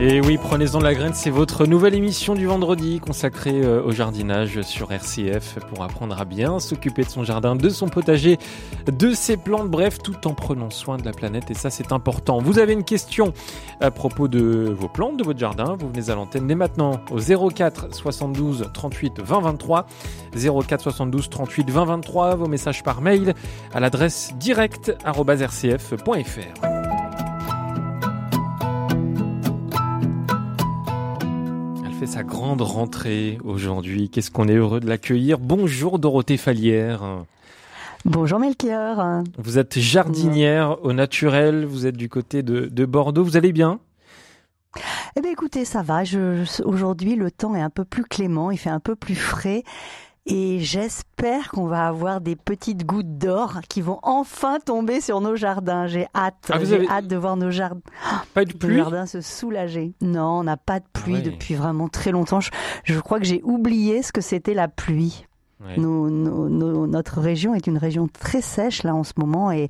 Et oui, prenez-en de la graine, c'est votre nouvelle émission du vendredi consacrée euh, au jardinage sur RCF pour apprendre à bien s'occuper de son jardin, de son potager, de ses plantes, bref, tout en prenant soin de la planète et ça c'est important. Vous avez une question à propos de vos plantes, de votre jardin, vous venez à l'antenne dès maintenant au 04 72 38 20 23, 04 72 38 20 23, vos messages par mail à l'adresse direct@rcf.fr. sa grande rentrée aujourd'hui. Qu'est-ce qu'on est heureux de l'accueillir. Bonjour Dorothée Fallière. Bonjour Melchior. Vous êtes jardinière au naturel, vous êtes du côté de, Bordeaux, vous allez bien? Eh bien écoutez, ça va. Aujourd'hui, le temps est un peu plus clément, il fait un peu plus frais et j'espère qu'on va avoir des petites gouttes d'or qui vont enfin tomber sur nos jardins. J'ai hâte. Ah, J'ai hâte de voir nos jardins, pas de pluie. jardins se soulager. Non, on n'a pas de pluie ah depuis vraiment très longtemps. Je, crois que j'ai oublié ce que c'était la pluie. notre région est une région très sèche là en ce moment et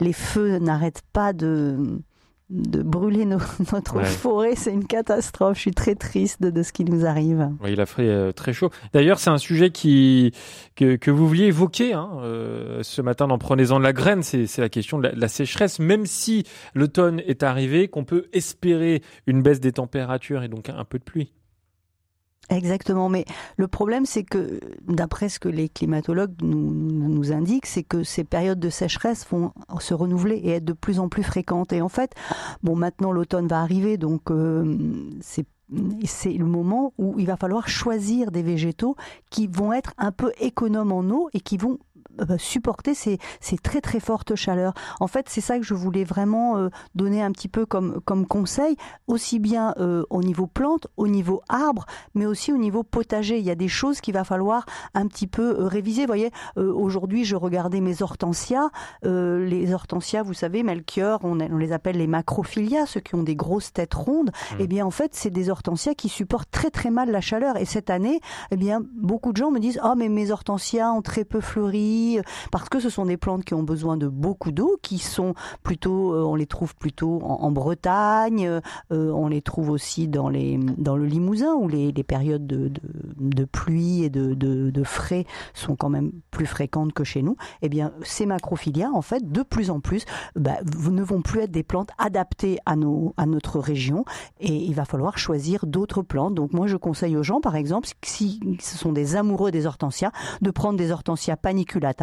les feux n'arrêtent pas de de brûler notre forêt, c'est une catastrophe. Je suis très triste de, ce qui nous arrive. Oui, il a fait euh, très chaud. D'ailleurs, c'est un sujet qui que, vous vouliez évoquer hein, euh, ce matin dans Prenez-en de la graine. C'est la question de la, sécheresse. Même si l'automne est arrivé, qu'on peut espérer une baisse des températures et donc un peu de pluie. Exactement, mais le problème c'est que d'après ce que les climatologues nous, indiquent, c'est que ces périodes de sécheresse vont se renouveler et être de plus en plus fréquentes. Et en fait, bon, maintenant l'automne va arriver, donc euh, c'est c'est le moment où il va falloir choisir des végétaux qui vont être un peu économes en eau et qui vont supporter ces, ces, très très fortes chaleurs. En fait, c'est ça que je voulais vraiment euh, donner un petit peu comme, comme conseil, aussi bien euh, au niveau plantes, au niveau arbres, mais aussi au niveau potager. Il y a des choses qu'il va falloir un petit peu réviser. Vous voyez, aujourd'hui, je regardais mes hortensias. les hortensias, vous savez, Melchior, on, on, les appelle les macrophilia, ceux qui ont des grosses têtes rondes. Mmh. Eh bien, en fait, c'est des hortensias qui supportent très très mal la chaleur. Et cette année, eh bien, beaucoup de gens me disent, oh, mais mes hortensias ont très peu fleuri parce que ce sont des plantes qui ont besoin de beaucoup d'eau, qui sont plutôt, euh, on les trouve plutôt en, Bretagne, euh, on les trouve aussi dans, le Limousin, où les, périodes de, de, pluie et de, frais sont quand même plus fréquentes que chez nous. Eh bien, ces macrophilia, en fait, de plus en plus, bah, ne vont plus être des plantes adaptées à, notre région, et il va falloir choisir d'autres plantes. Donc moi, je conseille aux gens, par exemple, si ce sont des amoureux des hortensias, de prendre des hortensias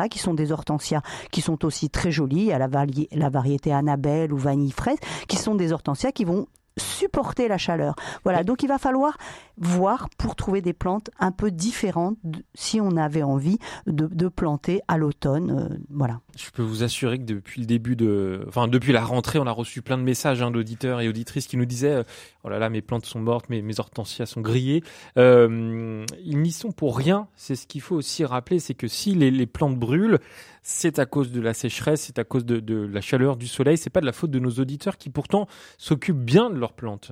qui sont des hortensias qui sont aussi très jolies, à la, la variété Annabelle ou vanille fraise, qui sont des hortensias qui vont supporter la chaleur. Voilà, donc il va falloir voir pour trouver des plantes un peu différentes si on avait envie de, planter à l'automne. Euh, voilà. Je peux vous assurer que depuis le début de, enfin depuis la rentrée, on a reçu plein de messages hein, d'auditeurs et auditrices qui nous disaient euh, oh là là mes plantes sont mortes, mes, mes hortensias sont grillées. Euh, ils n'y sont pour rien. C'est ce qu'il faut aussi rappeler, c'est que si les, les plantes brûlent, c'est à cause de la sécheresse, c'est à cause de, la chaleur du soleil. C'est pas de la faute de nos auditeurs qui pourtant s'occupent bien de leurs plantes.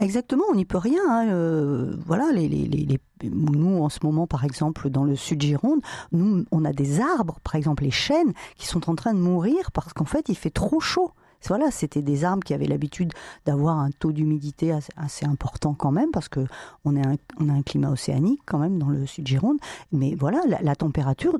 Exactement, on n'y peut rien. Hein. Euh, voilà, les, nous en ce moment, par exemple, dans le sud Gironde, nous, on a des arbres, par exemple les chênes, qui sont en train de mourir parce qu'en fait, il fait trop chaud. Voilà, c'était des arbres qui avaient l'habitude d'avoir un taux d'humidité assez, important quand même, parce que on a un climat océanique quand même dans le sud Gironde. Mais voilà, la température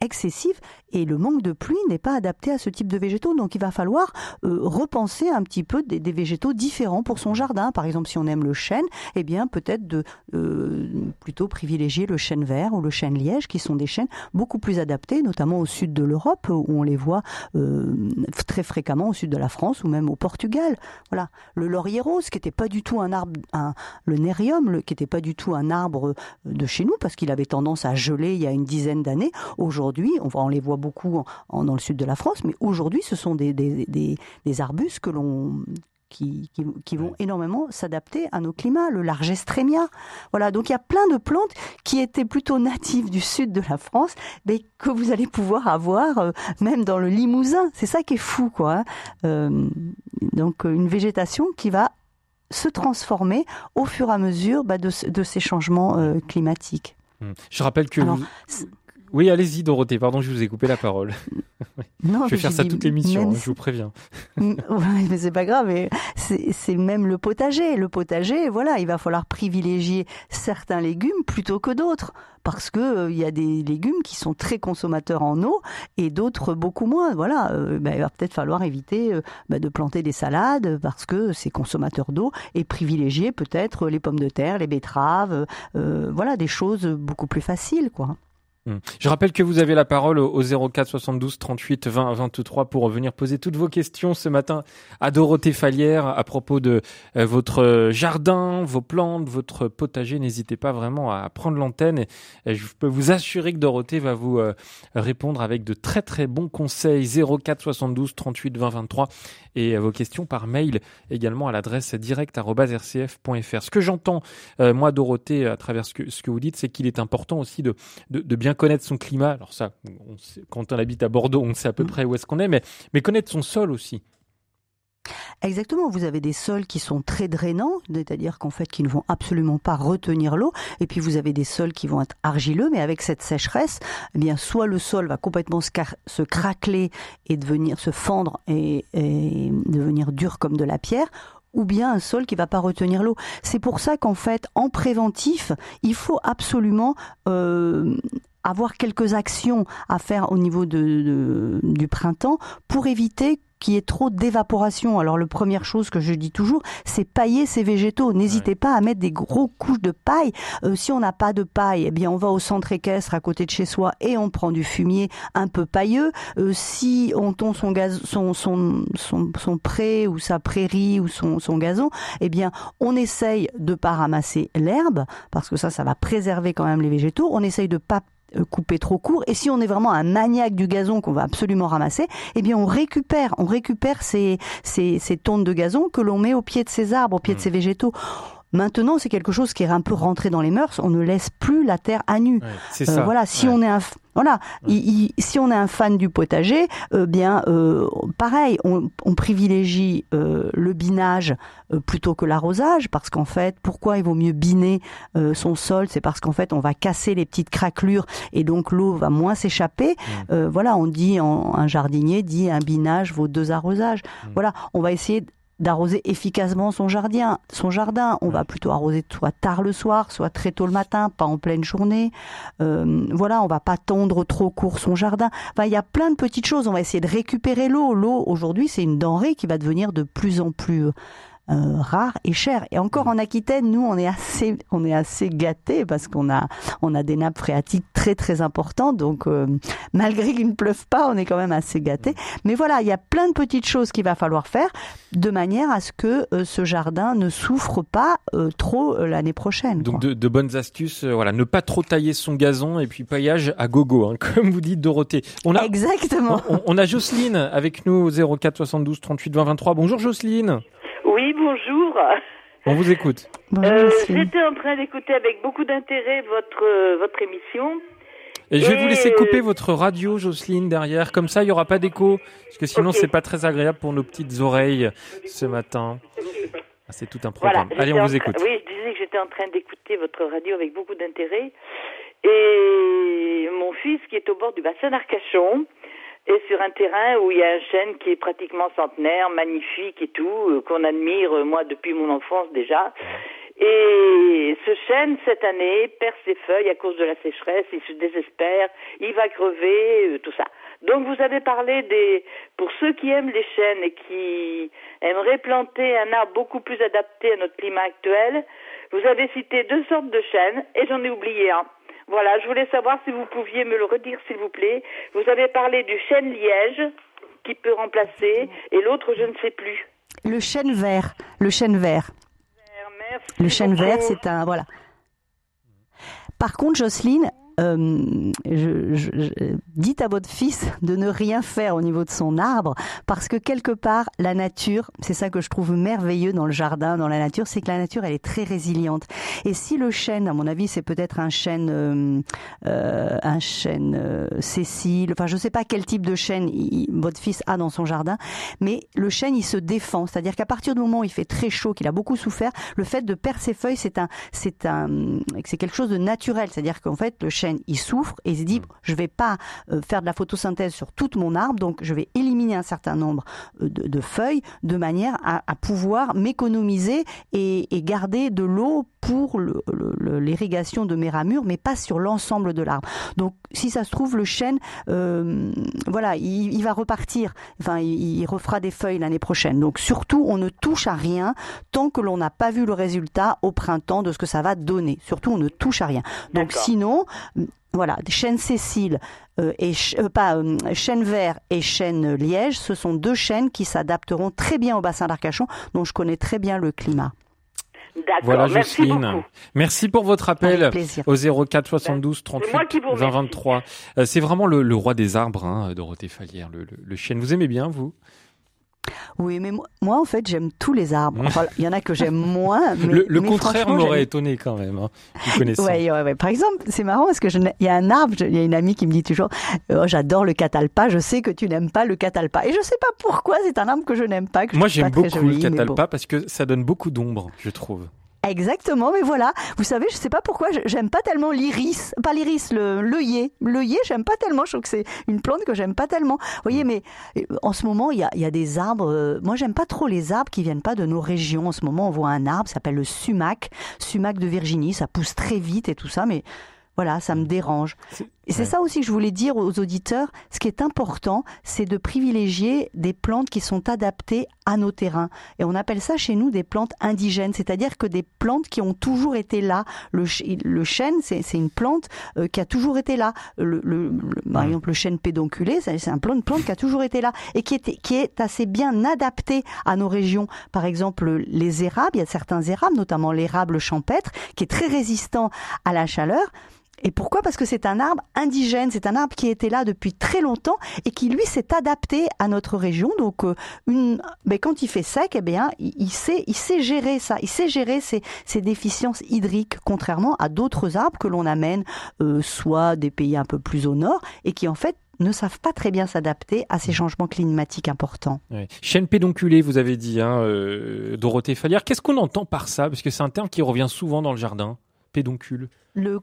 excessive et le manque de pluie n'est pas adapté à ce type de végétaux. Donc il va falloir euh, repenser un petit peu des, végétaux différents pour son jardin. Par exemple, si on aime le chêne, eh bien peut-être de euh, plutôt privilégier le chêne vert ou le chêne liège, qui sont des chênes beaucoup plus adaptés, notamment au sud de l'Europe, où on les voit euh, très fréquemment au sud de la France ou même au Portugal. Voilà, le laurier rose, qui n'était pas du tout un arbre, un, le nérium, qui n'était pas du tout un arbre de chez nous, parce qu'il avait tendance à geler il y a une dizaine d'années. Aujourd'hui, on, on les voit beaucoup dans le sud de la France, mais aujourd'hui, ce sont des, des, arbustes que l'on qui, qui, vont énormément s'adapter à nos climats, le largestrémia. Voilà, donc il y a plein de plantes qui étaient plutôt natives du sud de la France, mais que vous allez pouvoir avoir euh, même dans le Limousin. C'est ça qui est fou, quoi. Hein. Euh, donc une végétation qui va se transformer au fur et à mesure bah, de, ces changements euh, climatiques. Mmh. Je rappelle que Oui, allez-y Dorothée, pardon, je vous ai coupé la parole. Non, je vais faire ça toute l'émission, hein, je vous préviens. oui, mais c'est pas grave. C'est même le potager. Le potager, voilà, il va falloir privilégier certains légumes plutôt que d'autres. Parce que euh, il y a des légumes qui sont très consommateurs en eau et d'autres beaucoup moins. Voilà, euh, ben, il va peut-être falloir éviter euh, ben, de planter des salades parce que c'est consommateur d'eau et privilégier peut-être les pommes de terre, les betteraves, voilà, des choses beaucoup plus faciles, quoi. Hmm. Je rappelle que vous avez la parole au 04 72 38 20 23 pour venir poser toutes vos questions ce matin à Dorothée Falière à propos de euh, votre jardin, vos plantes, votre potager. N'hésitez pas vraiment à prendre l'antenne et, je peux vous assurer que Dorothée va vous euh, répondre avec de très très bons conseils 04 72 38 20 23 et vos questions par mail également à l'adresse direct@rcf.fr. Ce que j'entends euh, moi Dorothée à travers ce que, vous dites, c'est qu'il est important aussi de bien connaître son climat. Alors ça, quand on habite à Bordeaux, on sait à peu mm. près où est-ce qu'on est, mais, mais connaître son sol aussi. Exactement, vous avez des sols qui sont très drainants, c'est-à-dire qu'en fait qui ne vont absolument pas retenir l'eau, et puis vous avez des sols qui vont être argileux, mais avec cette sécheresse, eh bien soit le sol va complètement se, craqueler et devenir se fendre et, devenir dur comme de la pierre, ou bien un sol qui va pas retenir l'eau. C'est pour ça qu'en fait, en préventif, il faut absolument euh, avoir quelques actions à faire au niveau de, du printemps pour éviter qu'il y ait trop d'évaporation. Alors, la première chose que je dis toujours, c'est pailler ces végétaux. N'hésitez pas à mettre des gros couches de paille. Euh, si on n'a pas de paille, eh bien, on va au centre équestre à côté de chez soi et on prend du fumier un peu pailleux. Euh, si on tombe son, gaz, son, son, son, son, pré ou sa prairie ou son, son gazon, eh bien, on essaye de pas ramasser l'herbe parce que ça, ça va préserver quand même les végétaux. On essaye de pas euh, couper trop court. Et si on est vraiment un maniaque du gazon qu'on va absolument ramasser, eh bien on récupère, on récupère ces, ces, ces tonnes de gazon que l'on met au pied de ces arbres, au pied de ces mmh. végétaux. Maintenant, c'est quelque chose qui est un peu rentré dans les mœurs. On ne laisse plus la terre à nu. c'est euh, ça. Voilà, si on est un voilà, si on est un fan du potager, euh, bien euh, pareil, on, on privilégie euh, le binage euh, plutôt que l'arrosage parce qu'en fait, pourquoi il vaut mieux biner euh, son sol, c'est parce qu'en fait, on va casser les petites craquelures et donc l'eau va moins s'échapper. Mmh. voilà, on dit en, un jardinier dit un binage vaut deux arrosages. Voilà, on va essayer d'arroser efficacement son jardin. Son jardin, on va plutôt arroser soit tard le soir, soit très tôt le matin, pas en pleine journée. Euh, voilà, on va pas tondre trop court son jardin. Enfin, il y a plein de petites choses. On va essayer de récupérer l'eau. L'eau aujourd'hui, c'est une denrée qui va devenir de plus en plus euh, rare et cher. Et encore en Aquitaine, nous, on est assez, on est assez gâtés parce qu'on a, on a des nappes phréatiques très très importantes. Donc, euh, malgré qu'il ne pleuve pas, on est quand même assez gâtés. Mais voilà, il y a plein de petites choses qu'il va falloir faire de manière à ce que euh, ce jardin ne souffre pas trop l'année prochaine. Donc, de, de, bonnes astuces, voilà, ne pas trop tailler son gazon et puis paillage à gogo, hein, comme vous dites Dorothée. On a, Exactement. On, on a Jocelyne avec nous au 04 72 38 20 23. Bonjour Jocelyne. Bonjour. On vous écoute. Euh, J'étais en train d'écouter avec beaucoup d'intérêt votre, euh, votre émission. Et je vais vous laisser couper votre radio, Jocelyne, derrière. Comme ça, il n'y aura pas d'écho. Parce que sinon, c'est pas très agréable pour nos petites oreilles ce matin. Ah, c'est tout un programme. Allez, on vous écoute. Oui, je disais que j'étais en train d'écouter votre radio avec beaucoup d'intérêt. Et mon fils, qui est au bord du bassin d'Arcachon, et sur un terrain où il y a un chêne qui est pratiquement centenaire, magnifique et tout, euh, qu'on admire euh, moi depuis mon enfance déjà. Et ce chêne, cette année, perd ses feuilles à cause de la sécheresse, il se désespère, il va crever, euh, tout ça. Donc vous avez parlé des, pour ceux qui aiment les chênes et qui aimeraient planter un arbre beaucoup plus adapté à notre climat actuel, vous avez cité deux sortes de chênes et j'en ai oublié un. Voilà, je voulais savoir si vous pouviez me le redire, s'il vous plaît. Vous avez parlé du chêne liège qui peut remplacer et l'autre, je ne sais plus. Le chêne vert. Le chêne vert. le chêne vert, c'est un. Voilà. Par contre, Jocelyne, euh, dites à votre fils de ne rien faire au niveau de son arbre, parce que quelque part, la nature, c'est ça que je trouve merveilleux dans le jardin, dans la nature, c'est que la nature, elle est très résiliente. Et si le chêne, à mon avis, c'est peut-être un chêne, euh, euh un chêne euh, Cécile, enfin, je sais pas quel type de chêne votre fils a dans son jardin, mais le chêne, il se défend. C'est-à-dire qu'à partir du moment où il fait très chaud, qu'il a beaucoup souffert, le fait de perdre ses feuilles, c'est un, c'est un, c'est quelque chose de naturel. C'est-à-dire qu'en fait, le chêne, il souffre et il se dit, mm. je vais pas euh, faire de la photosynthèse sur toute mon arbre, donc je vais éliminer un certain nombre euh, de, feuilles de manière à, pouvoir m'économiser et, garder de l'eau pour l'irrigation de mes ramures, mais pas sur l'ensemble de l'arbre. Donc, si ça se trouve, le chêne, euh, voilà, il, va repartir. Enfin, il, il refera des feuilles l'année prochaine. Donc, surtout, on ne touche à rien tant que l'on n'a pas vu le résultat au printemps de ce que ça va donner. Surtout, on ne touche à rien. Donc, sinon, voilà, chêne Cécile euh, et euh, pas euh, chêne vert et chêne liège, ce sont deux chênes qui s'adapteront très bien au bassin d'Arcachon, dont je connais très bien le climat. Voilà Jocelyne. Merci, pour votre appel au 04 72 38 20 23. C'est vraiment le, roi des arbres, hein, Dorothée Falière, le, le chêne. Vous aimez bien, vous? Oui, mais moi, en fait, j'aime tous les arbres. Enfin, il y en a que j'aime moins. Mais, le, contraire m'aurait étonné quand même. Hein, ouais, ouais, ouais. Par exemple, c'est marrant parce que il y a un arbre, il y a une amie qui me dit toujours, oh, j'adore le catalpa. Je sais que tu n'aimes pas le catalpa, et je sais pas pourquoi. C'est un arbre que je n'aime pas. moi, j'aime beaucoup le catalpa parce que ça donne beaucoup d'ombre, je trouve. Exactement, mais voilà. Vous savez, je sais pas pourquoi j'aime pas tellement l'iris, pas l'iris, le l'œillet. L'œillet, j'aime pas tellement. Je trouve que c'est une plante que j'aime pas tellement. Vous voyez, mm. mais euh, en ce moment, il y a, y a, des arbres. Euh, moi, j'aime pas trop les arbres qui viennent pas de nos régions. En ce moment, on voit un arbre, s'appelle le sumac, sumac de Virginie. Ça pousse très vite et tout ça, mais voilà, ça me dérange. Et c'est ça aussi que je voulais dire aux auditeurs. Ce qui est important, c'est de privilégier des plantes qui sont adaptées à nos terrains. Et on appelle ça chez nous des plantes indigènes, c'est-à-dire que des plantes qui ont toujours été là. Le, le chêne, c'est une plante euh, qui a toujours été là. Le, le, par exemple, le chêne pédonculé, c'est un plante, plante qui a toujours été là et qui est, qui est assez bien adapté à nos régions. Par exemple, les érables, il y a certains érables, notamment l'érable champêtre, qui est très résistant à la chaleur. Et pourquoi? Parce que c'est un arbre indigène, c'est un arbre qui était là depuis très longtemps et qui lui s'est adapté à notre région. Donc, euh, une, mais quand il fait sec, eh bien, il, sait, il sait gérer ça, il sait gérer ses, ses déficiences hydriques, contrairement à d'autres arbres que l'on amène, euh, soit des pays un peu plus au nord, et qui en fait ne savent pas très bien s'adapter à ces changements climatiques importants. Ouais. Chêne pédonculé, vous avez dit, hein, euh, Dorothée Fallière. Qu'est-ce qu'on entend par ça? Parce que c'est un terme qui revient souvent dans le jardin. Pédoncule. Le,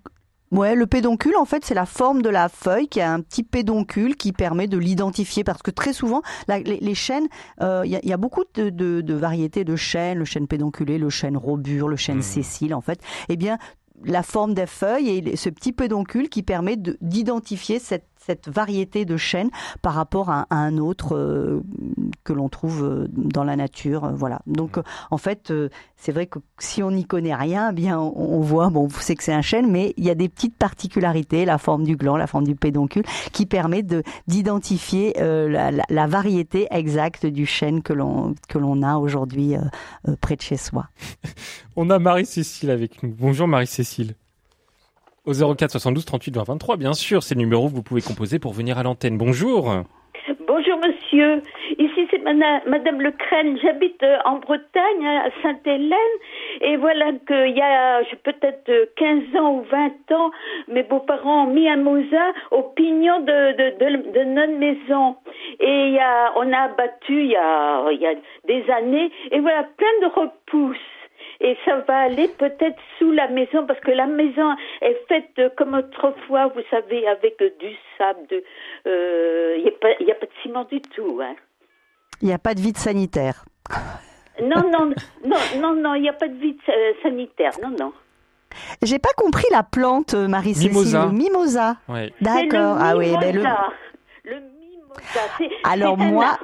Ouais, le pédoncule, en fait, c'est la forme de la feuille qui a un petit pédoncule qui permet de l'identifier parce que très souvent, les, chênes, euh, il y, a beaucoup de, variétés de chênes, le chêne pédonculé, le chêne robur, le chêne mmh. Cécile, en fait. Eh bien, la forme des feuilles et ce petit pédoncule qui permet d'identifier cette cette variété de chênes par rapport à, un autre euh, que l'on trouve euh, dans la nature. Euh, voilà. Donc, en fait, c'est vrai que si on n'y connaît rien, eh bien, on, voit, bon, on sait que c'est un chêne, mais il y a des petites particularités, la forme du gland, la forme du pédoncule, qui permet de d'identifier la, variété exacte du chêne que l'on que l'on a aujourd'hui près de chez soi. on a Marie-Cécile avec nous. Bonjour Marie-Cécile. Au 04 72 38 20 23, bien sûr, c'est le numéro que vous pouvez composer pour venir à l'antenne. Bonjour. Bonjour monsieur, ici c'est Madame, Le Crène, j'habite euh, en Bretagne, à Sainte-Hélène, et voilà qu'il y a peut-être 15 ans ou 20 ans, mes beaux-parents ont mis un mosa au pignon de, de, de, notre maison. Et y a, on a abattu il y a, il y a des années, et voilà, plein de repousses et ça va aller peut-être sous la maison parce que la maison est faite comme autrefois, vous savez, avec du sable. Il euh, n'y a, a, pas de ciment du tout. Hein. Il n'y a pas de vide sanitaire. Non, non, non, non, non, il n'y a pas de vide euh, sanitaire, non, non. J'ai pas compris la plante, euh, Marie-Cécile. Mimosa. Le mimosa. D'accord. Ah oui, ben le... le mimosa. Alors moi,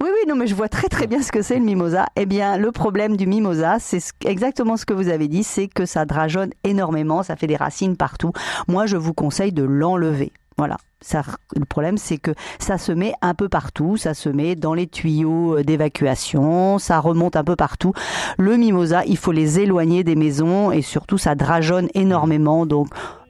oui, oui, non, mais je vois très très bien ce que c'est le mimosa. Eh bien, le problème du mimosa, c'est exactement ce que vous avez dit, c'est que ça drageonne énormément, ça fait des racines partout. Moi, je vous conseille de l'enlever. Voilà. Ça, le problème, c'est que ça se met un peu partout, ça se met dans les tuyaux d'évacuation, ça remonte un peu partout. Le mimosa, il faut les éloigner des maisons et surtout, ça drageonne énormément. Donc,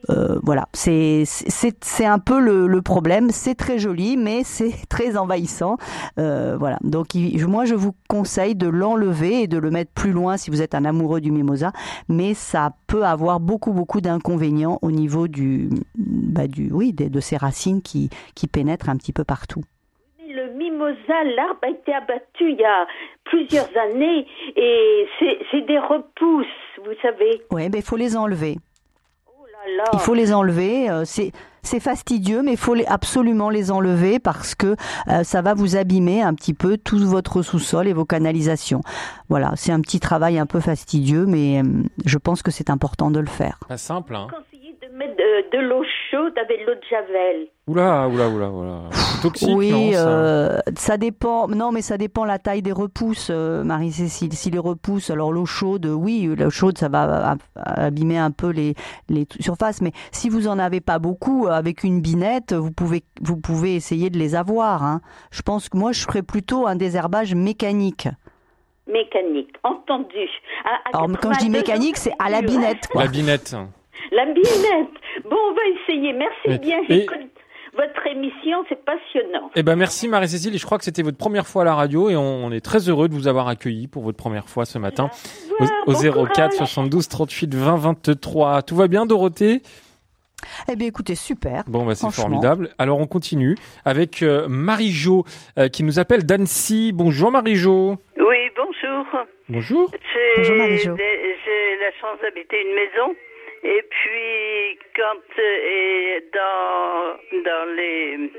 euh, voilà, c'est c'est un peu le, le problème. C'est très joli, mais c'est très envahissant. Euh, voilà. Donc moi, je vous conseille de l'enlever et de le mettre plus loin si vous êtes un amoureux du mimosa. Mais ça peut avoir beaucoup beaucoup d'inconvénients au niveau du bah, du oui de, de ces racines qui qui pénètrent un petit peu partout le mimosa, l'arbre a été abattu il y a plusieurs années et c'est des repousses, vous savez. Oui, mais il faut les enlever. Il faut les enlever. Euh, c'est c'est fastidieux, mais il faut absolument les enlever parce que euh, ça va vous abîmer un petit peu tout votre sous-sol et vos canalisations. Voilà, c'est un petit travail un peu fastidieux, mais euh, je pense que c'est important de le faire. Pas simple, hein de mettre de, l'eau chaude avec l'eau de javel. Oula, oula, oula, oula. Toxique, oui, non, ça... Euh, ça... dépend. Non, mais ça dépend la taille des repousses, euh, Marie-Cécile. Si les repousses, alors l'eau chaude, oui, l'eau chaude, ça va abîmer un peu les, les surfaces. Mais si vous en avez pas beaucoup, avec une binette, vous pouvez, vous pouvez essayer de les avoir. Hein. Je pense que moi, je ferais plutôt un désherbage mécanique mécanique, entendu. Alors, quand je dis mécanique, c'est à la binette. La binette. La binette. Bon, on va essayer. Merci bien. votre émission, c'est passionnant. Eh ben merci Marie-Cécile, et je crois que c'était votre première fois à la radio et on, est très heureux de vous avoir accueilli pour votre première fois ce matin au, 04 72 38 20 23. Tout va bien Dorothée? Eh bien, écoutez, super. Bon, bah, c'est formidable. Alors, on continue avec euh, Marie-Jo euh, qui nous appelle d'Annecy. Bonjour, Marie-Jo. Oui, bonjour. Bonjour. Bonjour, Marie-Jo. J'ai la chance d'habiter une maison et puis, quand et dans, dans les...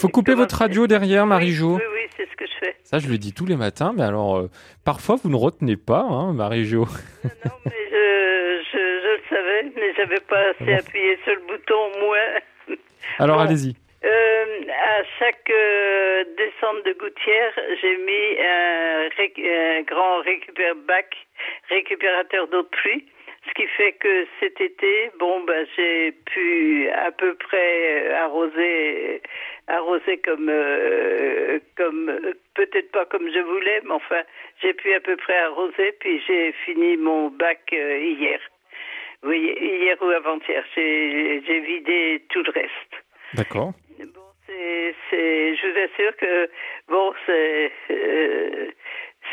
Faut couper votre radio derrière, Marie-Jo. Oui, oui, c'est ce que je fais. Ça, je le dis tous les matins, mais alors, euh, parfois, vous ne retenez pas, hein, Marie-Jo. non, mais je, je, je, le savais, mais j'avais pas assez appuyé sur le bouton, moi. Alors, allez-y. Euh, à chaque euh, descente de gouttière, j'ai mis un, un grand récupère bac récupérateur d'eau de pluie ce qui fait que cet été, bon, ben, j'ai pu à peu près euh, arroser, arroser comme, euh, comme peut-être pas comme je voulais, mais enfin, j'ai pu à peu près arroser. Puis j'ai fini mon bac euh, hier. Oui, hier ou avant-hier, j'ai vidé tout le reste. D'accord. Bon, c'est, je vous assure que bon, c'est,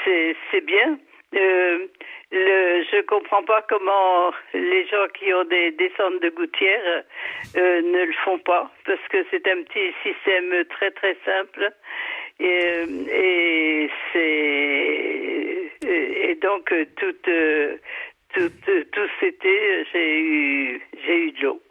c'est, c'est bien. Euh, le, je comprends pas comment les gens qui ont des descentes de gouttières euh, ne le font pas, parce que c'est un petit système très très simple. Et, et c'est et donc tout, tout, tout cet été j'ai eu j'ai eu de l'eau.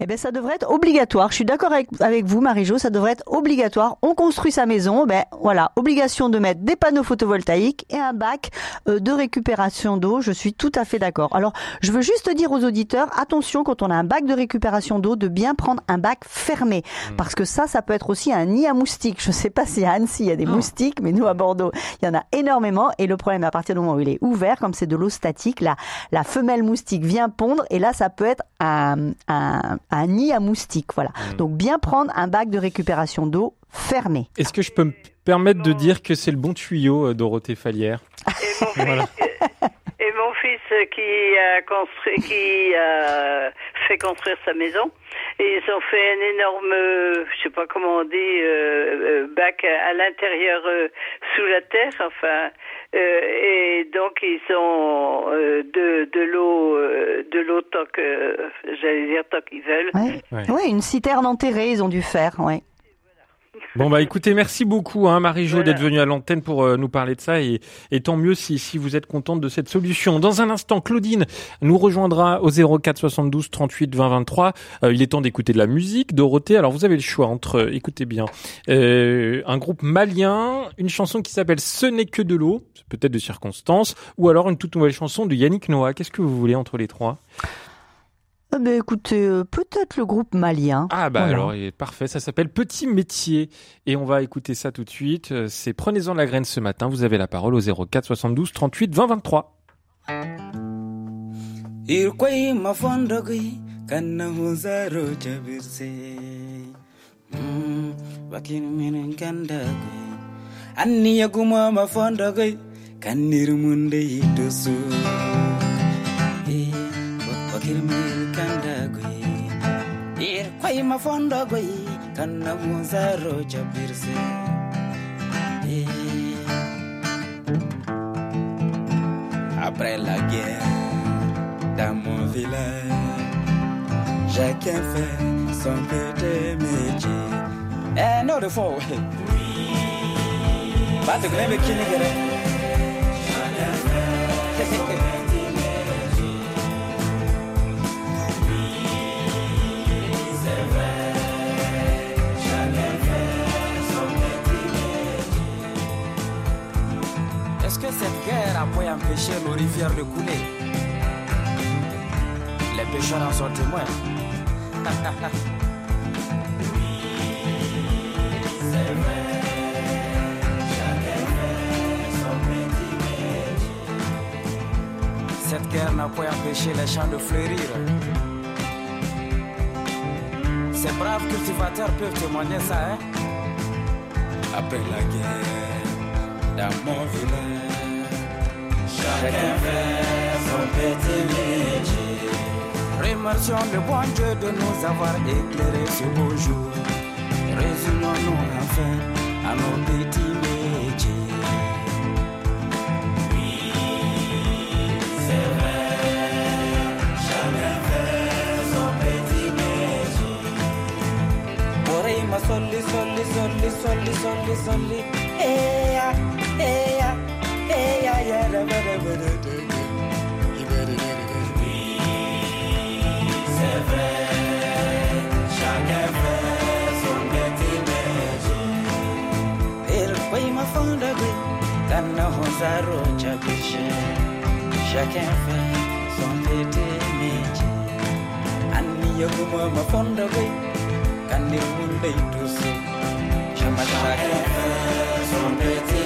Eh bien, ça devrait être obligatoire. Je suis d'accord avec, avec vous, Marie-Jo, ça devrait être obligatoire. On construit sa maison, ben voilà, obligation de mettre des panneaux photovoltaïques et un bac euh, de récupération d'eau. Je suis tout à fait d'accord. Alors, je veux juste dire aux auditeurs, attention quand on a un bac de récupération d'eau, de bien prendre un bac fermé, hmm. parce que ça, ça peut être aussi un nid à moustiques. Je ne sais pas si à Annecy il y a des ah. moustiques, mais nous à Bordeaux, il y en a énormément. Et le problème, à partir du moment où il est ouvert, comme c'est de l'eau statique, la, la femelle moustique vient pondre, et là, ça peut être un, un un nid à moustiques. Voilà. Hmm. Donc bien prendre un bac de récupération d'eau fermé. Est-ce que je peux me permettre de dire que c'est le bon tuyau, euh, Dorothée Falière qui a construit, qui a fait construire sa maison, et ils ont fait un énorme, je sais pas comment on dit, euh, euh, bac à, l'intérieur sous la terre, enfin. et donc ils ont de, de l'eau, de l'eau tant que, j'allais dire tant qu'ils veulent. Oui, une citerne enterrée, ils ont dû faire, ouais. Bon bah écoutez, merci beaucoup hein, Marie-Jo d'être venue à l'antenne pour euh, nous parler de ça et, et tant mieux si, si vous êtes contente de cette solution. Dans un instant, Claudine nous rejoindra au 04 72 38 20 23. il est temps d'écouter de la musique. Dorothée, alors vous avez le choix entre, euh, écoutez bien, euh, un groupe malien, une chanson qui s'appelle Ce n'est que de l'eau, peut-être de circonstances, ou alors une toute nouvelle chanson de Yannick Noah. Qu'est-ce que vous voulez entre les trois? Ah ben écoutez, euh, peut-être le groupe malien. Ah bah alors, il est parfait, ça s'appelle Petit Métier. Et on va écouter ça tout de suite. Euh, c'est Prenez-en la graine ce matin, vous avez la parole au 04 72 38 20 23. kirmir kandagoy ir koy ma fondogoy kanna musaro Après la guerre, dans mon village, chacun fait son petit métier. Eh, non, de faux. De grève qui n'est Est-ce guerre a pu empêcher nos rivières de couler Les pêcheurs en sont témoins. Cette guerre n'a pas empêché les champs de fleurir. Ces braves cultivateurs peuvent témoigner ça, hein? Après la guerre, dans mon village, chacun fait son petit métier. Remercions le bon Dieu de nous avoir éclairé ce beau jour. Résumons-nous enfin à nos petits métiers. ma solli solli solli solli solli eya chacun fait son petit métier. Il paye ma fonda bi, kana honsaro chapishe. Chacun fait son petit métier. Anni yaguma ma fonda bi, kanni munde itusu. Chama chacun fait son petit métier.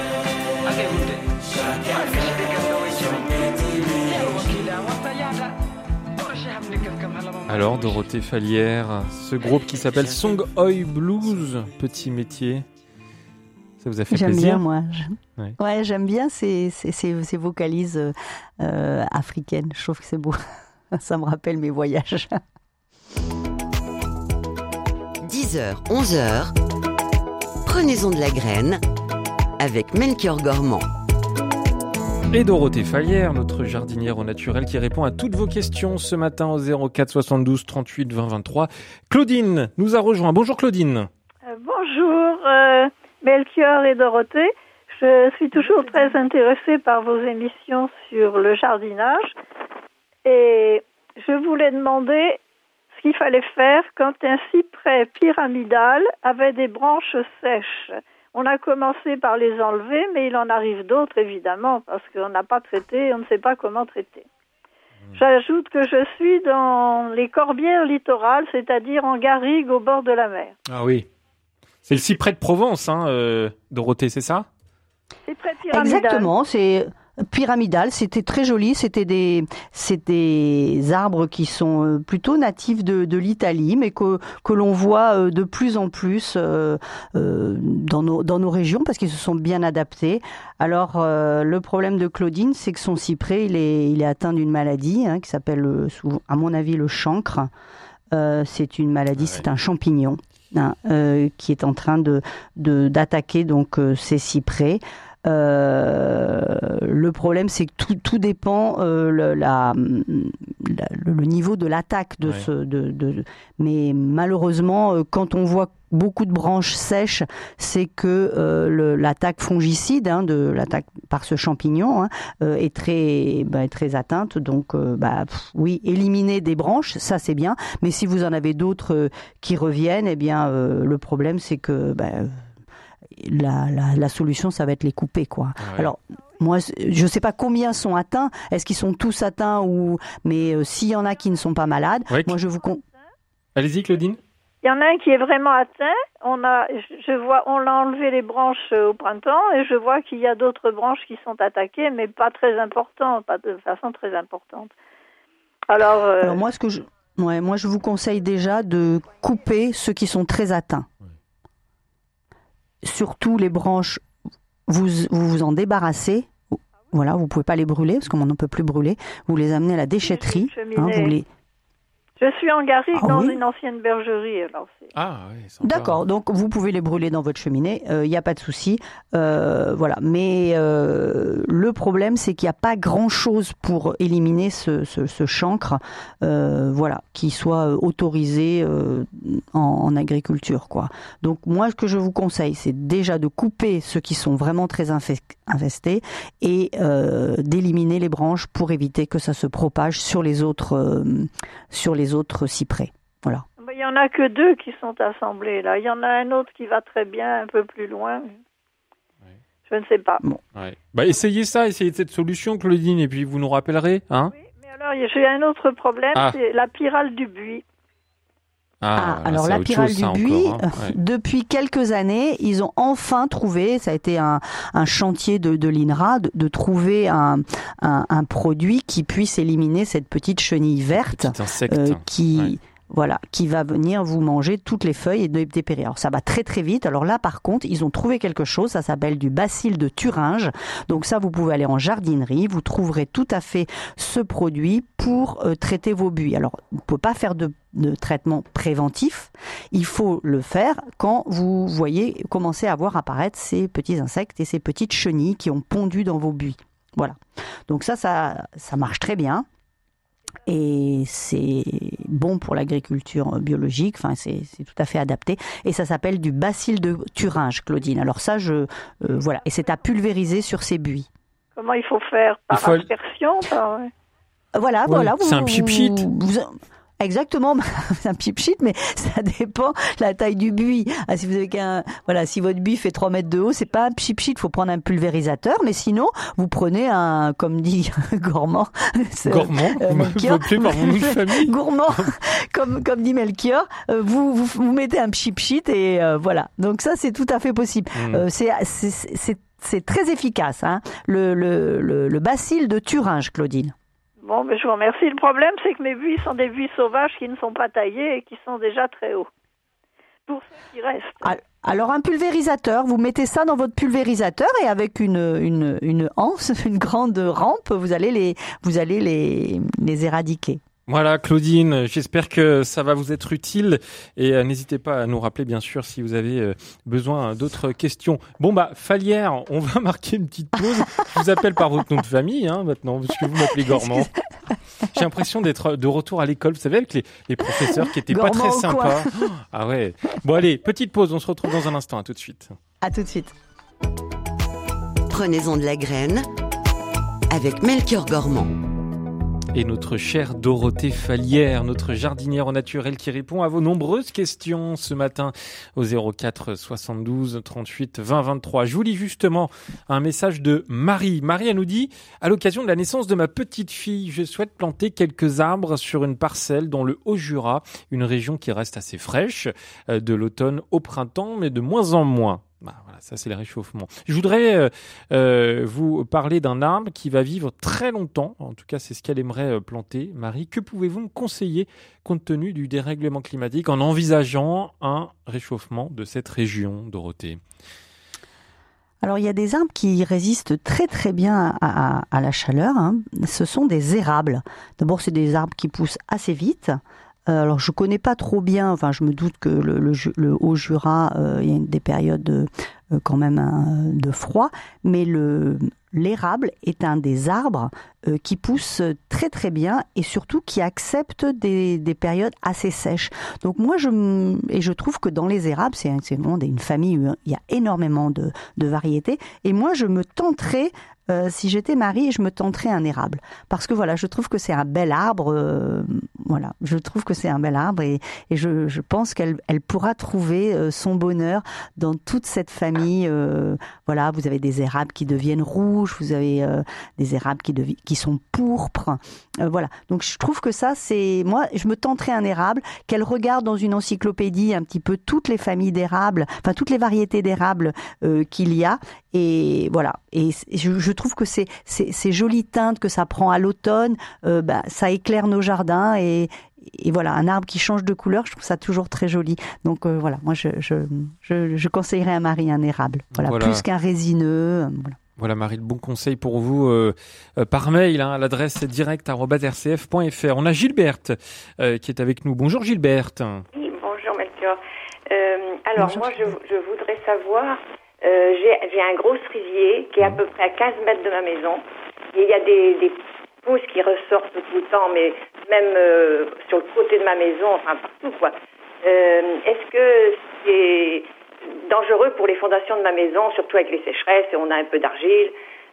Alors, Dorothée Falière, ce groupe qui s'appelle Song Oi Blues, petit métier. Ça vous a fait J'aime plaisir bien, moi. Ouais. Ouais, j'aime bien ces, ces, ces, ces vocalises euh, euh, africaines. Je trouve que c'est beau. Ça me rappelle mes voyages. 10h, 11h, prenez-en de la graine avec Melchior Gormand. Et Dorothée Falière, notre jardinière au naturel qui répond à toutes vos questions ce matin au 04 72 38 20 23. Claudine nous a rejoint. Bonjour Claudine. Euh, Bonjour euh, Melchior et Dorothée. Je suis toujours très intéressée par vos émissions sur le jardinage et je voulais demander ce qu'il fallait faire quand un cyprès pyramidal avait des branches sèches. On a commencé par les enlever, mais il en arrive d'autres évidemment parce qu'on n'a pas traité, on ne sait pas comment traiter. J'ajoute que je suis dans les corbières littorales, c'est-à-dire en garrigue au bord de la mer. Ah oui. C'est le cyprès de Provence, hein, euh, Dorothée, c'est ça? C'est très pyramidal. Exactement, c'est pyramidal, c'était très joli, c'était des, c'est des arbres qui sont euh, plutôt natifs de, de l'Italie, mais que, que l'on voit euh, de plus en plus euh, dans, nos, dans nos régions parce qu'ils se sont bien adaptés. Alors, euh, le problème de Claudine, c'est que son cyprès, il est, il est atteint d'une maladie hein, qui s'appelle, à mon avis, le chancre. Euh, c'est une maladie, c'est un champignon. hein, qui est en train de de- d'attaquer donc euh, ces cyprès. Euh, le problème, c'est que tout, tout dépend euh, le, la, la- le- niveau de l'attaque de Ouais. ce. De, de- mais malheureusement, euh, quand on voit beaucoup de branches sèches, c'est que euh, l'attaque fongicide hein, de l'attaque par ce champignon hein, euh, est très bah, très atteinte. Donc, euh, bah, pff, oui, éliminer des branches, ça c'est bien. Mais si vous en avez d'autres qui reviennent, eh bien, euh, le problème c'est que bah, la, la, la solution, ça va être les couper, quoi. Ouais. Alors, moi, je ne sais pas combien sont atteints. Est-ce qu'ils sont tous atteints ou Mais euh, s'il y en a qui ne sont pas malades, Ouais. moi, je vous con- Allez-y Claudine. Il y en a un qui est vraiment atteint. On a, je vois, on a enlevé les branches au printemps et je vois qu'il y a d'autres branches qui sont attaquées, mais pas très importantes, pas de façon très importante. Alors, euh, Alors moi, ce que je, ouais, moi, je vous conseille déjà de couper ceux qui sont très atteints. Surtout les branches, vous vous, vous en débarrassez. Voilà, vous pouvez pas les brûler parce qu'on n'en peut plus brûler. Vous les amenez à la déchetterie. cheminée. hein, vous les, je suis en Garrigue Ah dans oui une ancienne bergerie. Alors, Ah, sympa. D'accord, donc vous pouvez les brûler dans votre cheminée, il n'y a pas de souci. Euh, voilà, mais euh, le problème c'est qu'il n'y a pas grand-chose pour éliminer ce, ce, ce chancre, euh, voilà, qui soit euh, autorisé euh, en, en agriculture, quoi. Donc moi, ce que je vous conseille, c'est déjà de couper ceux qui sont vraiment très infes- infestés et euh, d'éliminer les branches pour éviter que ça se propage sur les autres, euh, sur les autres cyprès. Voilà. Il y en a que deux qui sont assemblés là. Il y en a un autre qui va très bien un peu plus loin. Je ne sais pas. Ouais. Bah, essayez ça, essayez cette solution, Claudine, et puis vous nous rappellerez, hein? Mais alors, j'ai un autre problème, Ah. c'est la pyrale du buis. Ah, alors c'est la pyrale du buis, hein. Ouais. depuis quelques années, ils ont enfin trouvé, ça a été un, un chantier de, de l'INRA, de, de trouver un, un, un produit qui puisse éliminer cette petite chenille verte Petit euh, qui... Ouais. Voilà, qui va venir vous manger toutes les feuilles et dé- dépérir. Alors ça va très très vite. Alors là, par contre, ils ont trouvé quelque chose. Ça s'appelle du bacille de Thuringe. Donc ça, vous pouvez aller en jardinerie. Vous trouverez tout à fait ce produit pour euh, traiter vos buis. Alors, vous ne pouvez pas faire de, de traitement préventif. Il faut le faire quand vous voyez commencer à voir apparaître ces petits insectes et ces petites chenilles qui ont pondu dans vos buis. Voilà. Donc ça, ça, ça marche très bien. Et c'est bon pour l'agriculture biologique, enfin c'est tout à fait adapté. Et ça s'appelle du bacille de Thuringe, Claudine. Alors ça, je euh, voilà, et c'est à pulvériser sur ces buis. Comment il faut faire? Par Il faut- aspersion par... Voilà, Ouais, voilà. c'est un pchit pchit. vous- vous- Exactement, c'est un pchit pchit, mais ça dépend de la taille du buis. Ah, si vous avez qu'un, voilà, si votre buis fait 3 mètres de haut, c'est pas un pchit pchit, il faut prendre un pulvérisateur, mais sinon, vous prenez un, comme dit Gourmand, Gourmand, euh, Melchior. par mon famille. Gourmand, comme, comme dit Melchior, euh, vous, vous, vous mettez un pchit pchit et euh, voilà. Donc ça, c'est tout à fait possible. Mm. Euh, c'est, c'est, c'est, c'est très efficace, hein. Le, le, le, le bacille de Thuringe, Claudine. Bon, mais je vous remercie. Le problème, c'est que mes buis sont des buis sauvages qui ne sont pas taillés et qui sont déjà très hauts. Pour ceux qui restent. Al- Alors un pulvérisateur, vous mettez ça dans votre pulvérisateur et avec une une une une grande rampe, vous allez les vous allez les les éradiquer. Voilà, Claudine, j'espère que ça va vous être utile et euh, n'hésitez pas à nous rappeler bien sûr si vous avez euh, besoin d'autres questions. Bon bah Falière, on va marquer une petite pause. Je vous appelle par votre nom de famille hein, maintenant parce que vous m'appelez Gormand. J'ai l'impression d'être de retour à l'école, vous savez avec les, les professeurs qui étaient pas Gormand très ou quoi sympas. Ah ouais. Bon allez, petite pause, on se retrouve dans un instant, à tout de suite. À tout de suite. Prenez-en de la graine avec Melchior Gormand. Et notre chère Dorothée Falière, notre jardinière au naturel qui répond à vos nombreuses questions ce matin au 04 72 38 20 23. Je vous lis justement un message de Marie. Marie, elle nous dit, à l'occasion de la naissance de ma petite fille, je souhaite planter quelques arbres sur une parcelle dans le Haut-Jura, une région qui reste assez fraîche, euh, de l'automne au printemps, mais de moins en moins. Bah, voilà, ça c'est le réchauffement. Je voudrais euh, euh, vous parler d'un arbre qui va vivre très longtemps. En tout cas, c'est ce qu'elle aimerait euh, planter. Marie, que pouvez-vous me conseiller compte tenu du dérèglement climatique en envisageant un réchauffement de cette région, Dorothée? Alors il y a des arbres qui résistent très très bien à, la chaleur. hein. Ce sont des érables. D'abord c'est des arbres qui poussent assez vite. Euh, alors je connais pas trop bien. Enfin je me doute que le, le, Ju- le Haut Jura, euh, il y a des périodes de, euh, quand même hein, de froid, mais le l'érable est un des arbres euh, qui pousse très très bien et surtout qui accepte des, des périodes assez sèches. Donc moi je et je trouve que dans les érables c'est vraiment une famille où il y a énormément de, de variétés et moi je me tenterais euh, si j'étais Marie, je me tenterais un érable parce que voilà, je trouve que c'est un bel arbre. euh, voilà, je trouve que c'est un bel arbre et, et je, je pense qu'elle elle pourra trouver euh, son bonheur dans toute cette famille. euh, voilà, vous avez des érables qui deviennent rouges, vous avez euh, des érables qui, devi- qui qui sont pourpres. Euh, voilà. Donc je trouve que ça, c'est moi, je me tenterais un érable. Qu'elle regarde dans une encyclopédie un petit peu toutes les familles d'érables, enfin toutes les variétés d'érables euh, qu'il y a. Et voilà. Et je, je trouve que c'est ces jolies teintes que ça prend à l'automne, euh, bah, ça éclaire nos jardins et, et voilà, un arbre qui change de couleur, je trouve ça toujours très joli. Donc euh, voilà, moi je, je, je, je, conseillerais à Marie un érable, voilà, Voilà. plus qu'un résineux. euh, voilà. Voilà Marie, le bon conseil pour vous euh, euh, par mail, hein, à l'adresse direct.rcf.fr. On a Gilberte euh, qui est avec nous. Bonjour Gilberte. Oui, bonjour Melchior. Euh, alors Bonjour, moi je, je voudrais savoir, euh, j'ai j'ai un gros cerisier qui est à peu près à 15 mètres de ma maison. Et il y a des, des pousses qui ressortent tout le temps, mais même euh, sur le côté de ma maison, enfin partout quoi. Euh, Est-ce que c'est dangereux pour les fondations de ma maison, surtout avec les sécheresses et on a un peu d'argile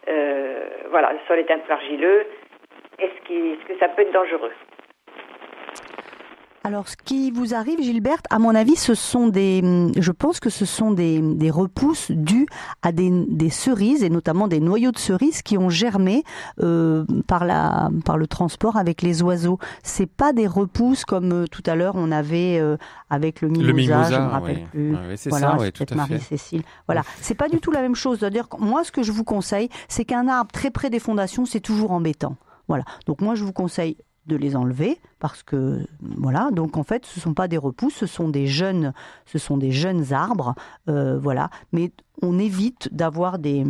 euh, Voilà, le sol est un peu argileux. Est-ce qu'il- est-ce que ça peut être dangereux? Alors, ce qui vous arrive, Gilberte, à mon avis, ce sont des, hum, je pense que ce sont des, des repousses dues à des, des cerises et notamment des noyaux de cerises qui ont germé euh, par la, par le transport avec les oiseaux. C'est pas des repousses comme euh, tout à l'heure on avait euh, avec le mimosa. Le mimosa, je me rappelle plus. Ouais, c'est voilà, ça, ouais, tout à fait. Marie-Cécile. Voilà, c'est pas du tout la même chose. C'est-à-dire que moi, ce que je vous conseille, c'est qu'un arbre très près des fondations, c'est toujours embêtant. Voilà. Donc moi, je vous conseille de les enlever parce que voilà. Donc en fait, ce sont pas des repousses, ce sont des jeunes, ce sont des jeunes arbres. euh, voilà. Mais on évite d'avoir des,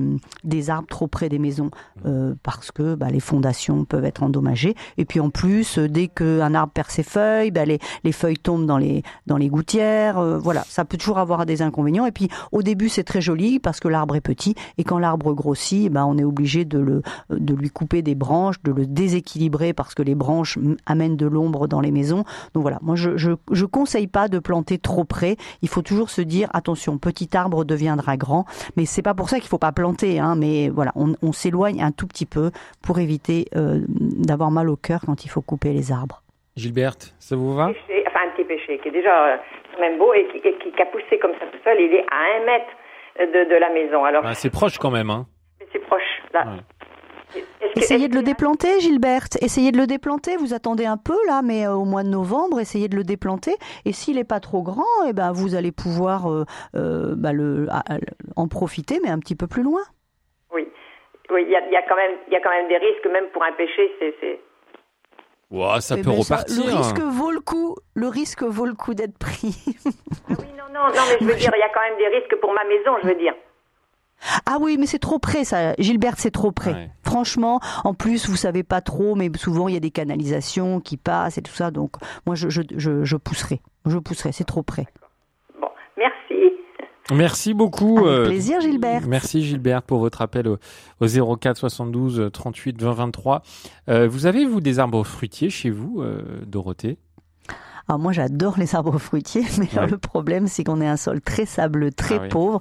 des arbres trop près des maisons euh, parce que bah, les fondations peuvent être endommagées. Et puis en plus, euh, dès qu'un arbre perd ses feuilles, bah, les, les feuilles tombent dans les, dans les gouttières. euh, voilà, ça peut toujours avoir des inconvénients. Et puis au début, c'est très joli parce que l'arbre est petit. Et quand l'arbre grossit, bah, on est obligé de, le, de lui couper des branches, de le déséquilibrer parce que les branches amènent de l'ombre dans les maisons. Donc voilà, moi je, je, je conseille pas de planter trop près. Il faut toujours se dire attention, petit arbre deviendra grand. Mais c'est pas pour ça qu'il faut pas planter. Hein, mais voilà, on, on s'éloigne un tout petit peu pour éviter euh, d'avoir mal au cœur quand il faut couper les arbres. Gilberte, ça vous va? Péché, enfin un petit péché, qui est déjà euh, quand même beau et qui, et qui, qui a poussé comme ça tout seul. Il est à un mètre de, de la maison. Alors Ah, C'est proche quand même. Hein. c'est proche. Là. Ouais. Que- Essayez de le déplanter, Gilberte. Essayez de le déplanter. Vous attendez un peu là, mais euh, au mois de novembre, essayez de le déplanter. Et s'il n'est pas trop grand, eh ben vous allez pouvoir euh, euh, bah, le, à- à- en profiter, mais un petit peu plus loin. Oui, oui, il y a, il y a quand même, il y a quand même des risques, même pour un péché. C'est. Ouah, ça Eh peut ben, repartir. le risque vaut le coup. Le risque vaut le coup d'être pris. Ah oui, non, non, non, mais je veux dire, il y a quand même des risques pour ma maison, je veux dire. Ah oui, mais c'est trop près, ça. Gilberte, c'est trop près. Ouais. Franchement, en plus, vous savez pas trop, mais souvent il y a des canalisations qui passent et tout ça. Donc, moi, je, je, je, je pousserai. Je pousserai. C'est trop près. Bon, merci. Merci beaucoup. Avec euh, plaisir, Gilberte. Merci Gilberte pour votre appel au, au 04 72 38 20 23. Euh, vous avez, vous, des arbres fruitiers chez vous, euh, Dorothée? Alors moi j'adore les arbres fruitiers, mais Ouais. le problème c'est qu'on est un sol très sableux, très Ah oui. pauvre.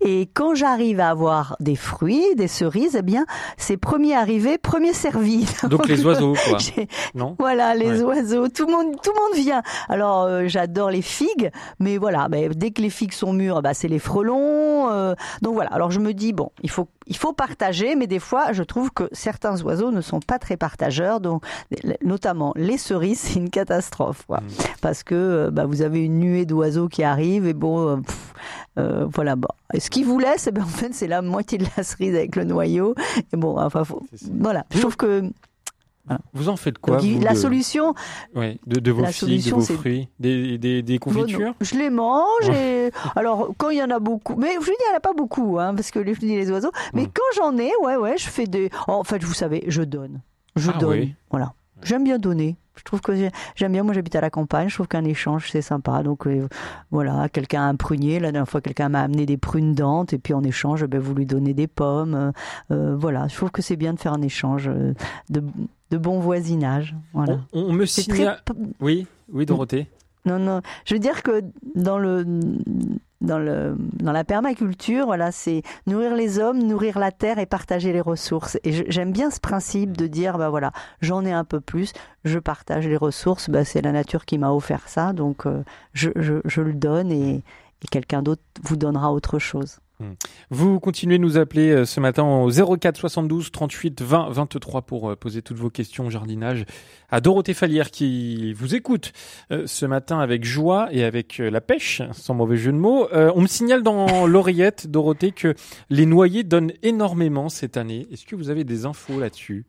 Et quand j'arrive à avoir des fruits, des cerises, eh bien c'est premier arrivé, premier servi. Donc les oiseaux, quoi. Non Voilà, les Ouais. oiseaux, tout le monde, tout le monde vient. Alors euh, j'adore les figues, mais voilà, mais dès que les figues sont mûres, bah c'est les frelons. euh, donc voilà. Alors je me dis bon, il faut, il faut partager, mais des fois je trouve que certains oiseaux ne sont pas très partageurs. Donc notamment les cerises, c'est une catastrophe, quoi, parce que euh, bah, vous avez une nuée d'oiseaux qui arrivent et bon. euh, pff, euh, voilà, bon. Et ce qu'ils vous laissent, eh ben, en fait, c'est la moitié de la cerise avec le noyau. Et bon, enfin, faut- voilà. Je trouve que Vous en faites quoi donc, il- vous, la de- solution, ouais, de, de vos la figues, de vos fruits, des, des, des confitures je les mange et alors quand il y en a beaucoup, mais je dis il n'y en a pas beaucoup hein, parce que les, je dis les oiseaux. Mais Mm. quand j'en ai, ouais ouais, je fais des. En fait, vous savez, je donne, je Ah donne. oui. Voilà, j'aime bien donner. Je trouve que j'ai- j'aime bien. Moi, j'habite à la campagne. Je trouve qu'un échange c'est sympa. Donc euh, voilà, quelqu'un a un prunier. La dernière fois, quelqu'un m'a amené des prunes dentes et puis en échange, ben, vous lui donnez des pommes. Euh, euh, voilà, je trouve que c'est bien de faire un échange de, de bon voisinage. Voilà. on, on me signale... très Oui, oui, Dorothée non, non. Je veux dire que dans le dans le dans la permaculture, voilà, c'est nourrir les hommes, nourrir la terre et partager les ressources. Et j'aime bien ce principe de dire, bah voilà, j'en ai un peu plus, je partage les ressources. Bah c'est la nature qui m'a offert ça, donc euh, je, je, je le donne et, et quelqu'un d'autre vous donnera autre chose. Vous continuez de nous appeler euh, ce matin au 04 72 38 20 23 pour euh, poser toutes vos questions au jardinage à Dorothée Falière qui vous écoute euh, ce matin avec joie et avec la pêche, sans mauvais jeu de mots. On me signale dans l'oreillette, Dorothée, que les noyers donnent énormément cette année. Est-ce que vous avez des infos là-dessus?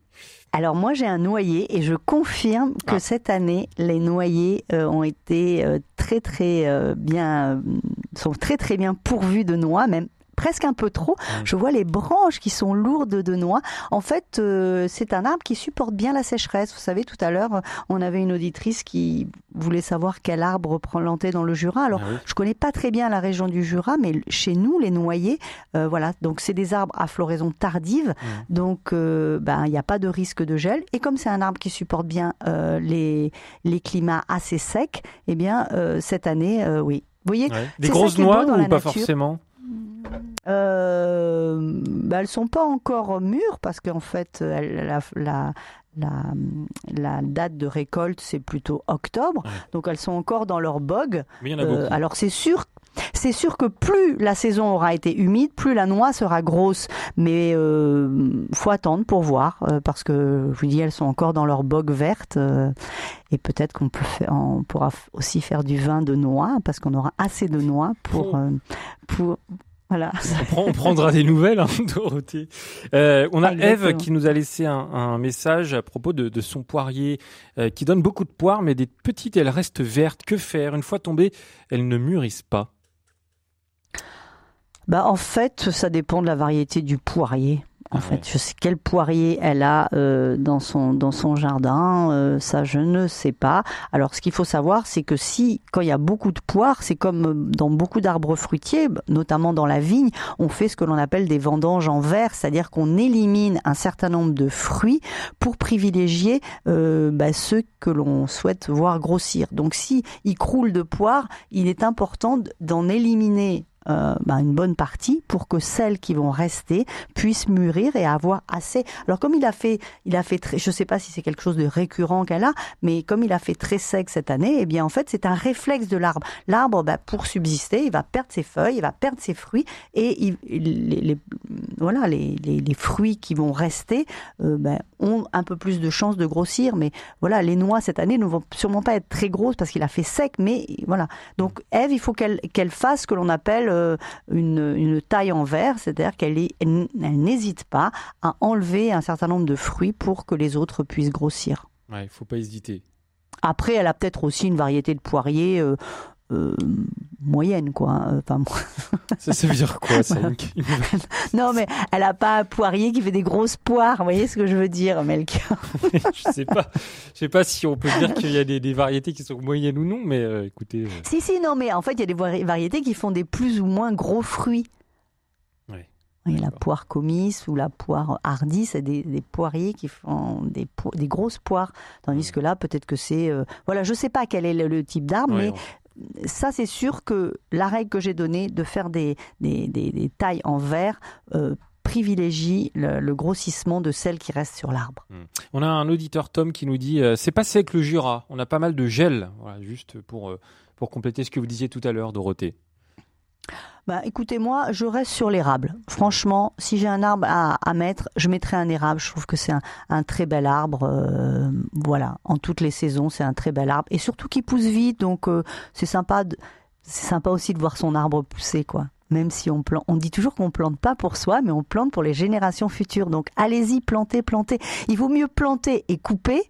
Alors moi j'ai un noyer et je confirme que Ah. cette année les noyers euh, ont été euh, très très euh, bien sont très très bien pourvus de noix même presque un peu trop. Je vois les branches qui sont lourdes de noix. En fait, euh, c'est un arbre qui supporte bien la sécheresse. Vous savez, tout à l'heure, on avait une auditrice qui voulait savoir quel arbre planter dans le Jura. Alors, Ah oui. je connais pas très bien la région du Jura, mais chez nous, les noyers, euh, voilà. Donc, c'est des arbres à floraison tardive. Donc, euh, ben, il n'y a pas de risque de gel. Et comme c'est un arbre qui supporte bien euh, les, les climats assez secs, eh bien, euh, cette année, euh, oui. Vous voyez, Ouais. Des grosses noix ou pas nature. forcément? Euh, bah, elles sont pas encore mûres parce qu'en fait, elles- la, la, la, la date de récolte c'est plutôt octobre, donc elles sont encore dans leur bog. Mais il y en a Euh, alors c'est sûr. C'est sûr que plus la saison aura été humide, plus la noix sera grosse. Mais euh, faut attendre pour voir, euh, parce que je vous dis, elles sont encore dans leur bog verte. euh, et peut-être qu'on peut faire, on pourra aussi faire du vin de noix, parce qu'on aura assez de noix pour, euh, pour voilà. On, prend- on prendra des nouvelles, hein, Dorothée. Euh, on a. Eve qui nous a laissé un, un message à propos de, de son poirier euh, qui donne beaucoup de poires, mais des petites, elles restent vertes. Que faire? Une fois tombées, elles ne mûrissent pas. Bah, en fait, ça dépend de la variété du poirier. En Ah fait, ouais. je sais quel poirier elle a euh, dans son dans son jardin, euh, ça je ne sais pas. Alors, ce qu'il faut savoir, c'est que si quand il y a beaucoup de poires, c'est comme euh, dans beaucoup d'arbres fruitiers, b- notamment dans la vigne, on fait ce que l'on appelle des vendanges en verre, c'est-à-dire qu'on élimine un certain nombre de fruits pour privilégier euh, bah, ceux que l'on souhaite voir grossir. Donc, si il croule de poires, il est important d'en éliminer euh, bah, une bonne partie pour que celles qui vont rester puissent mûrir et avoir assez. Alors comme il a fait, il a fait très, je sais pas si c'est quelque chose de récurrent qu'elle a, mais comme il a fait très sec cette année, eh bien en fait c'est un réflexe de l'arbre. L'arbre, bah, pour subsister, il va perdre ses feuilles, il va perdre ses fruits et il- les, les- voilà les, les, les fruits qui vont rester euh, bah, ont un peu plus de chances de grossir. Mais voilà, les noix cette année ne vont sûrement pas être très grosses parce qu'il a fait sec, mais voilà. Donc Ève, il faut qu'elle qu'elle fasse ce que l'on appelle euh, une, une taille en verre, c'est-à-dire qu'elle est- elle, elle n'hésite pas à enlever un certain nombre de fruits pour que les autres puissent grossir. Ouais, il faut pas hésiter. Après, elle a peut-être aussi une variété de poiriers euh, euh, moyenne, quoi. hein. Enfin, Ça, ça veut dire quoi ça une- non, mais elle a pas un poirier qui fait des grosses poires. Vous voyez ce que je veux dire, Melchior Je sais pas. Je sais pas si on peut dire qu'il y a des, des variétés qui sont moyennes ou non, mais euh, écoutez. euh, Si, si, non, mais en fait, il y a des vari- variétés qui font des plus ou moins gros fruits. Ouais. Il y a la poire comice ou la poire hardie, c'est des, des poiriers qui font des, po- des grosses poires. Tandis que là, peut-être que c'est... euh, voilà, je sais pas quel est le, le type d'arbre, ouais, mais ça, c'est sûr que la règle que j'ai donnée de faire des, tailles en verre euh, privilégie le, grossissement de celles qui restent sur l'arbre. On a un auditeur Tom qui nous dit euh, c'est pas sec le Jura, on a pas mal de gel. Voilà, juste pour euh, pour compléter ce que vous disiez tout à l'heure, Dorothée. Bah, écoutez, moi, je reste sur l'érable. Franchement, si j'ai un arbre à, mettre, je mettrai un érable. Je trouve que c'est un, très bel arbre. euh, voilà, en toutes les saisons, c'est un très bel arbre. Et surtout qu'il pousse vite, donc euh, c'est sympa. C'est sympa aussi de voir son arbre pousser, quoi. Même si on plante, on dit toujours qu'on plante pas pour soi, mais on plante pour les générations futures. Donc allez-y, plantez, plantez. Il vaut mieux planter et couper.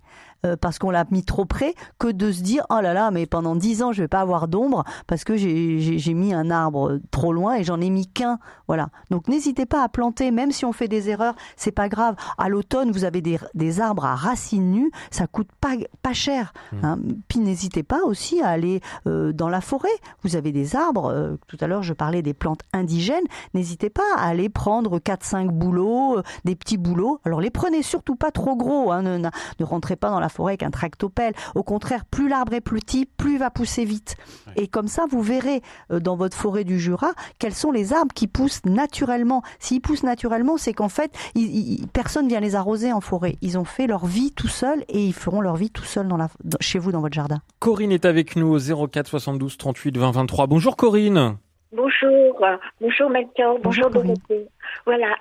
Euh, parce qu'on l'a mis trop près, que de se dire oh là là, mais pendant dix ans je vais pas avoir d'ombre parce que j'ai- mis un arbre trop loin et j'en ai mis qu'un. Voilà. Donc n'hésitez pas à planter, même si on fait des erreurs, c'est pas grave. À l'automne, vous avez des, des arbres à racines nues, ça coûte pas pas cher. hein. Puis n'hésitez pas aussi à aller euh, dans la forêt. Vous avez des arbres. euh, tout à l'heure, je parlais des plantes indigènes. N'hésitez pas à aller prendre 4-5 bouleaux, euh, des petits bouleaux. Alors les prenez surtout pas trop gros. Hein, ne, ne- ne rentrez pas dans la forêt avec un tractopelle. Au contraire, plus l'arbre est petit, plus il va pousser vite. Et comme ça, vous verrez euh, dans votre forêt du Jura quels sont les arbres qui poussent naturellement. S'ils poussent naturellement, c'est qu'en fait, ils- ils- personne vient les arroser en forêt. Ils ont fait leur vie tout seuls et ils feront leur vie tout seuls dans la, dans- chez vous dans votre jardin. Corinne est avec nous au 04 72 38 20 23. Bonjour Corinne. Bonjour, bonjour Melchior, bonjour, Bonjour, Corinne. Dorothée. Voilà.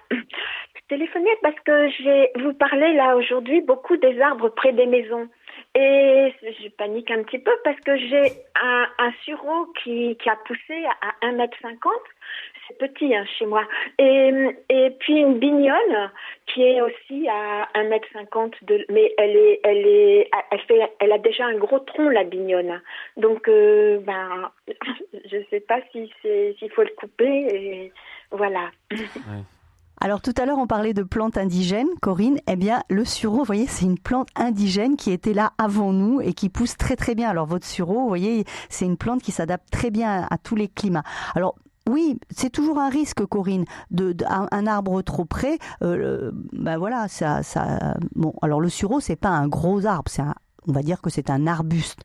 Téléphonais parce que j'ai vous parlez là aujourd'hui beaucoup des arbres près des maisons. Et je panique un petit peu parce que j'ai un, un sureau qui, qui a poussé à 1 mètre 50 C'est petit hein, chez moi. Et, et puis une bignonne qui est aussi à 1 mètre 50 de, mais elle est, elle est, elle fait, elle a déjà un gros tronc la bignonne. Donc, euh, ben, je sais pas si s'il faut le couper. Et voilà. Alors tout à l'heure on parlait de plantes indigènes, Corinne. Eh bien le sureau, vous voyez, c'est une plante indigène qui était là avant nous et qui pousse très très bien. Alors votre sureau, vous voyez, c'est une plante qui s'adapte très bien à, tous les climats. Alors oui, c'est toujours un risque, Corinne, de, arbre trop près. Euh, ben voilà, ça, ça. Bon, alors le sureau, c'est pas un gros arbre, c'est un, on va dire que c'est un arbuste.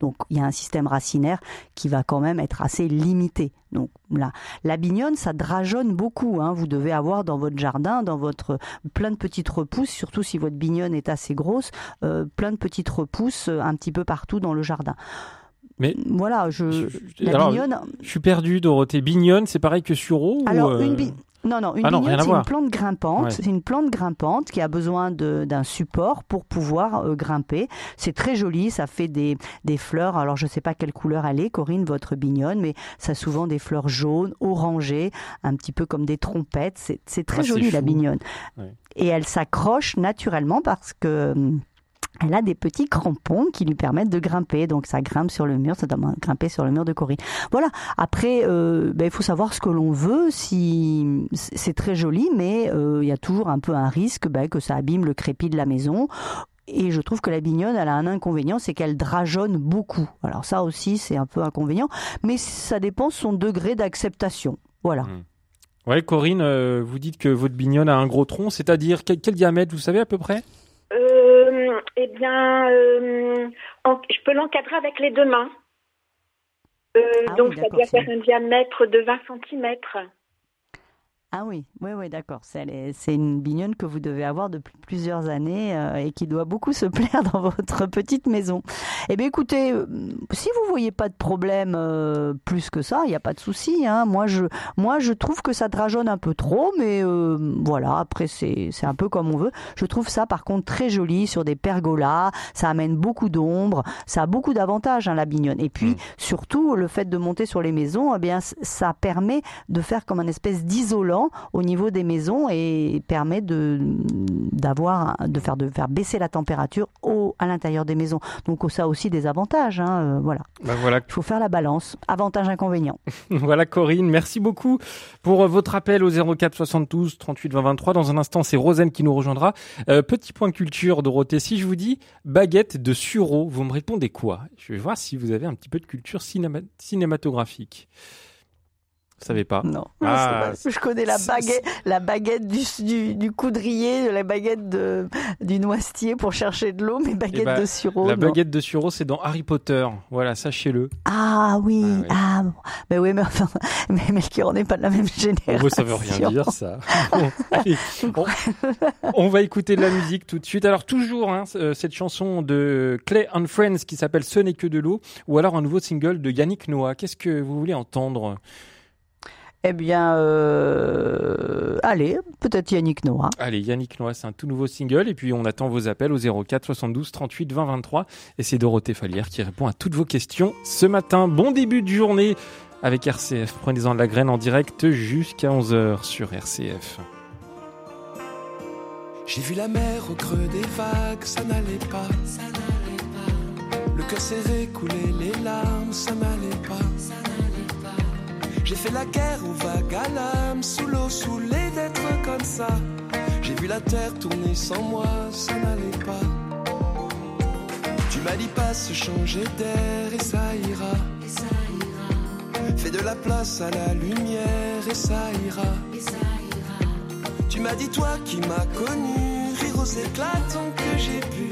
Donc il y a un système racinaire qui va quand même être assez limité. Donc là, la bignonne, ça drageonne beaucoup. hein. Vous devez avoir dans votre jardin, dans votre plein de petites repousses, surtout si votre bignonne est assez grosse, euh, plein de petites repousses euh, un petit peu partout dans le jardin. Mais voilà, je, la Alors, bignonne. Je suis perdu, Dorothée. Bignonne, c'est pareil que sureau ou, Alors, euh, une bi- Non, non, une Ah non, c'est une plante grimpante. Ouais. C'est une plante grimpante qui a besoin d'un support pour pouvoir euh, grimper. C'est très joli, ça fait des, des fleurs. Alors, je ne sais pas quelle couleur elle est, Corinne, votre bignonne, mais ça a souvent des fleurs jaunes, orangées, un petit peu comme des trompettes. C'est très Ah, joli, la bignonne. Ouais. Et elle s'accroche naturellement parce que. hum, Elle a des petits crampons qui lui permettent de grimper, donc ça grimpe sur le mur, ça doit grimper sur le mur de Corinne. Voilà. Après, euh, ben, il faut savoir ce que l'on veut. Si c'est très joli, mais euh, il y a toujours un peu un risque ben, que ça abîme le crépi de la maison. Et je trouve que la bignonne, elle a un inconvénient, c'est qu'elle drageonne beaucoup. Alors ça aussi, c'est un peu inconvénient, mais ça dépend de son degré d'acceptation. Voilà. Ouais, Corinne, euh, vous dites que votre bignonne a un gros tronc, c'est-à-dire quel diamètre, vous savez à peu près? Euh, eh bien, euh, en- je peux l'encadrer avec les deux mains. Euh, Ah donc, oui, ça doit faire un diamètre de 20 cm. Ah oui, oui, oui, d'accord. C'est une bignonne que vous devez avoir depuis plusieurs années euh, et qui doit beaucoup se plaire dans votre petite maison. Eh bien, écoutez, euh, si vous voyez pas de problème euh, plus que ça, il n'y a pas de souci. Hein. Moi, je, moi, je trouve que ça drageonne un peu trop, mais euh, voilà. Après, c'est un peu comme on veut. Je trouve ça, par contre, très joli sur des pergolas. Ça amène beaucoup d'ombre. Ça a beaucoup d'avantages, hein, la bignonne. Et puis, surtout, le fait de monter sur les maisons, eh bien, ça permet de faire comme un espèce d'isolant au niveau des maisons et permet de d'avoir de faire de faire baisser la température au à l'intérieur des maisons. Donc ça a aussi des avantages. hein, euh, voilà. Bah voilà. Il faut faire la balance. Avantages inconvénients. Voilà Corinne, merci beaucoup pour euh, votre appel au 04 72 38 20 23. Dans un instant, c'est Rosen qui nous rejoindra. Euh, petit point culture, Dorothée. Si je vous dis baguette de sureau, vous me répondez quoi? Je vais voir si vous avez un petit peu de culture cinéma- cinématographique. Vous savez pas Non. Ah, je connais la baguette, la baguette du, du, du coudrier, la baguette de, du noisetier pour chercher de l'eau, mais eh baguette ben, de sureau. La non. baguette de sureau, c'est dans Harry Potter. Voilà, sachez-le. Ah oui, Ah ah, bon. mais oui, mais enfin, mais Melchior, on n'est pas de la même génération. Oh, ça veut rien dire, ça. Bon, allez, on, on va écouter de la musique tout de suite. Alors, toujours hein, cette chanson de Clay and Friends qui s'appelle Ce n'est que de l'eau, ou alors un nouveau single de Yannick Noah. Qu'est-ce que vous voulez entendre? Eh bien, euh, allez, peut-être Yannick Noah. Allez, Yannick Noah, c'est un tout nouveau single, et puis on attend vos appels au 04 72 38 20 23. Et c'est Dorothée Falière qui répond à toutes vos questions ce matin. Bon début de journée avec RCF. Prenez-en de la graine en direct jusqu'à 11h sur RCF. J'ai vu la mer au creux des vagues, ça n'allait pas. Ça n'allait pas. Le cœur serré, couler les larmes, ça n'allait pas. J'ai fait la guerre aux vagues à l'âme, sous l'eau, saoulé d'être comme ça. J'ai vu la terre tourner sans moi, ça n'allait pas. Tu m'as dit pas se changer d'air et ça ira. Et ça ira. Fais de la place à la lumière et ça ira. Et ça ira. Tu m'as dit toi qui m'as connu, rire aux éclatants que j'ai pu.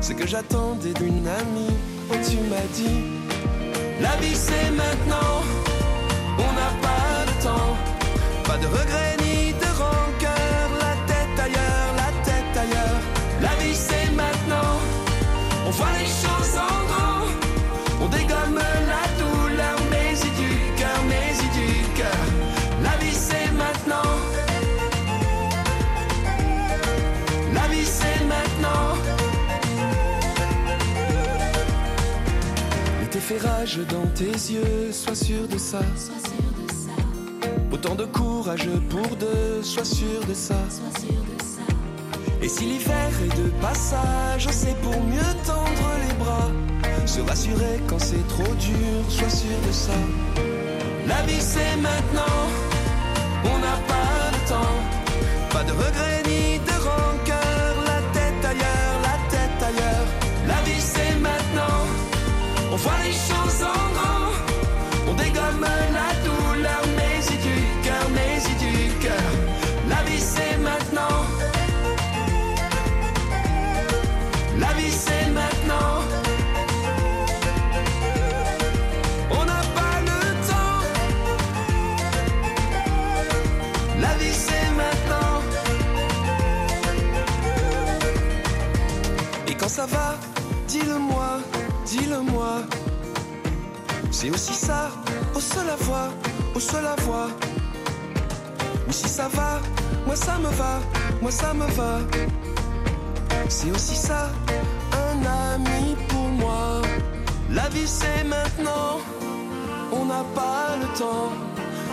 Ce que j'attendais d'une amie, oh tu m'as dit, la vie c'est maintenant, on n'a pas de temps, pas de regrets ni de rancœur, la tête ailleurs, la tête ailleurs, la vie c'est maintenant, on voit les choses en grand, on dégomme la douleur, mais y du cœur, mais y du cœur, la vie c'est maintenant, la vie c'est maintenant. L'été fait rage dans tes yeux, sois sûr de ça. Autant de courage pour deux, sois sûr de ça. Et si l'hiver est de passage, c'est pour mieux tendre les bras. Se rassurer quand c'est trop dur, sois sûr de ça. La vie c'est maintenant, on n'a pas de temps. Pas de regrets ni de rancœur, la tête ailleurs, la tête ailleurs. La vie c'est maintenant, on voit les choses en grand. On dégomme la ça va, dis-le-moi, dis-le-moi. C'est aussi ça, au seul la voix, au seul la voix. Ou si ça va, moi ça me va, moi ça me va. C'est aussi ça, un ami pour moi. La vie c'est maintenant, on n'a pas le temps.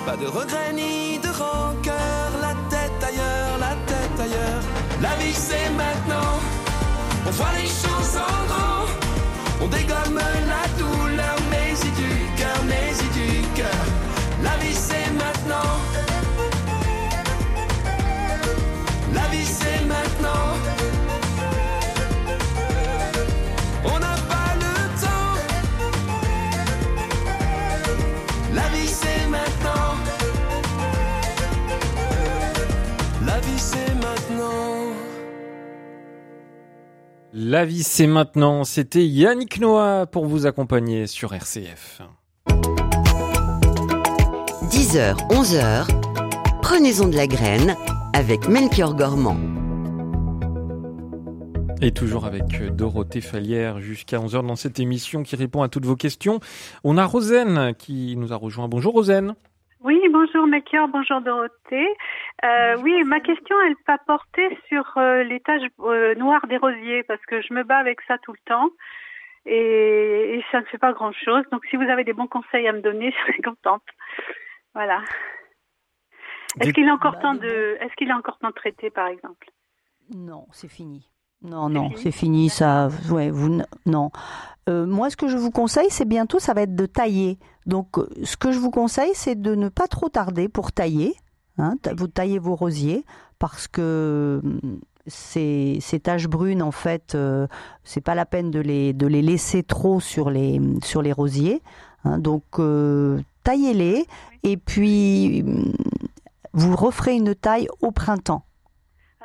Pas de regrets ni de rancœur, la tête ailleurs, la tête ailleurs. La vie c'est maintenant, on voit les choses en grand. On dégomme la douleur, La vie c'est maintenant, c'était Yannick Noah pour vous accompagner sur RCF. 10h, 11h, prenez-en de la graine avec Melchior Gormand. Et toujours avec Dorothée Fallière jusqu'à 11h dans cette émission qui répond à toutes vos questions. On a Rosen qui nous a rejoint. Bonjour Rosen. Oui, bonjour Melchior, bonjour Dorothée. Euh, oui, ma question, elle va porter sur euh, les taches euh, noires des rosiers parce que je me bats avec ça tout le temps et, et ça ne fait pas grand-chose. Donc, si vous avez des bons conseils à me donner, je serais contente. Voilà. Est-ce qu'il est encore temps de, est-ce qu'il est encore temps de traiter, par exemple? Non, c'est fini. Non, non, c'est fini, ça. Ouais, vous, non. Euh, moi, ce que je vous conseille, c'est bientôt, ça va être de tailler. Donc, euh, ce que je vous conseille, c'est de ne pas trop tarder pour tailler. Hein, vous taillez vos rosiers parce que hum, ces, taches brunes, en fait, euh, c'est pas la peine de les, laisser trop sur les, les rosiers. hein. donc, euh, taillez-les et puis hum, vous referez une taille au printemps.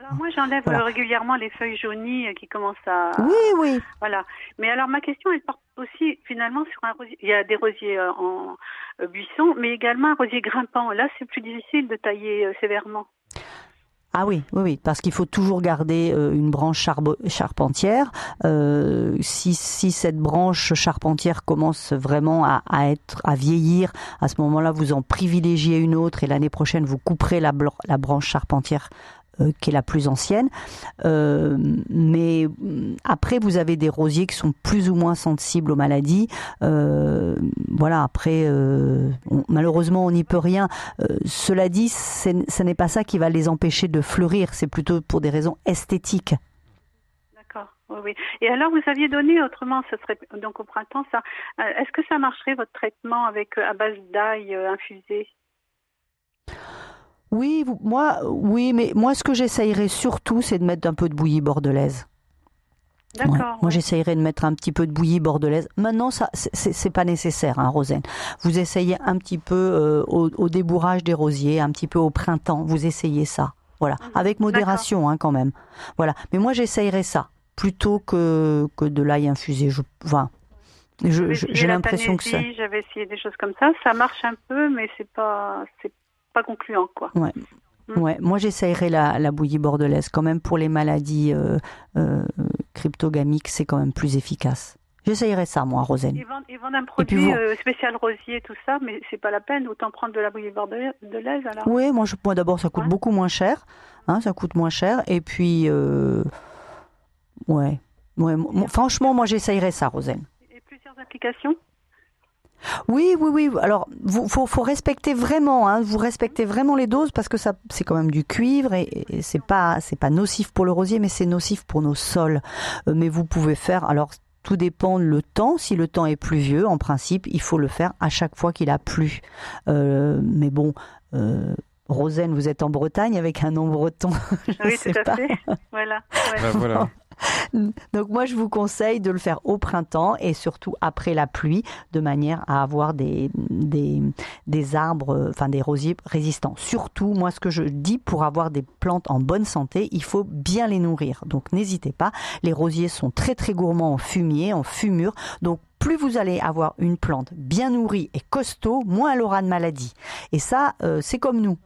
Alors moi, j'enlève Voilà. euh, régulièrement les feuilles jaunies euh, qui commencent à. Oui, oui. Voilà. Mais alors ma question, elle porte aussi finalement sur un rosier. Il y a des rosiers euh, en buisson, mais également un rosier grimpant. Là, c'est plus difficile de tailler sévèrement. Ah oui, oui, oui, parce qu'il faut toujours garder une branche charpentière. Euh, si, si cette branche charpentière commence vraiment à, à être à vieillir, à ce moment-là, vous en privilégiez une autre et l'année prochaine, vous couperez la, branche charpentière qui est la plus ancienne. Euh, mais hum, après, vous avez des rosiers qui sont plus ou moins sensibles aux maladies. Euh, voilà, après, euh, malheureusement, on n'y peut rien. Euh, cela dit, ce n'est pas ça qui va les empêcher de fleurir, c'est plutôt pour des raisons esthétiques. D'accord. Oui, oui. Et alors, vous aviez donné autrement, ce serait donc au printemps, ça. euh, Est-ce que ça marcherait votre traitement avec euh, à base d'ail euh, infusé? Oui, vous- moi, oui, mais moi, ce que j'essayerais surtout, c'est de mettre un peu de bouillie bordelaise. D'accord. Ouais. Moi, j'essayerais de mettre un petit peu de bouillie bordelaise. Maintenant, ça, c'est- pas nécessaire, hein, Rosen. Vous essayez un petit peu euh, au, au débourrage des rosiers, un petit peu au printemps. Vous essayez ça, voilà, Mhm. avec modération, hein, quand même. Voilà. Mais moi, j'essayerais ça plutôt que que de l'ail infusé. Je, enfin, j'ai l'impression que ça. J'avais essayé des choses comme ça. Ça marche un peu, mais c'est pas, c'est pas concluant, quoi. Ouais. Mm. Ouais, moi j'essayerais la, la bouillie bordelaise quand même pour les maladies euh, euh, cryptogamiques, c'est quand même plus efficace. J'essayerais ça moi, Rosen. Ils vendent, ils vendent un produit vous- euh, spécial rosier, tout ça, mais c'est pas la peine. Autant prendre de la bouillie bordelaise, alors. Oui, moi, je, moi d'abord ça coûte beaucoup moins cher, hein, ça coûte moins cher, et puis euh, ouais, ouais, franchement moi j'essayerais ça, Rosen. Et plusieurs applications? Oui, oui, oui. Alors, vous, faut, faut respecter vraiment. Hein, vous respectez vraiment les doses parce que ça, c'est quand même du cuivre et, et c'est pas, c'est pas nocif pour le rosier, mais c'est nocif pour nos sols. Euh, mais vous pouvez faire. Alors, tout dépend le temps. Si le temps est pluvieux, en principe, il faut le faire à chaque fois qu'il a plu. Euh, mais bon. Euh, Rosen, vous êtes en Bretagne avec un nom breton. Je oui, tout à pas. fait. Voilà. ouais. Bah, voilà. Donc moi, je vous conseille de le faire au printemps et surtout après la pluie, de manière à avoir des, des, des arbres, euh, enfin des rosiers résistants. Surtout, moi, ce que je dis, pour avoir des plantes en bonne santé, il faut bien les nourrir. Donc n'hésitez pas, les rosiers sont très très gourmands en fumier, en fumure. Donc plus vous allez avoir une plante bien nourrie et costaud, moins elle aura de maladies. Et ça, euh, c'est comme nous.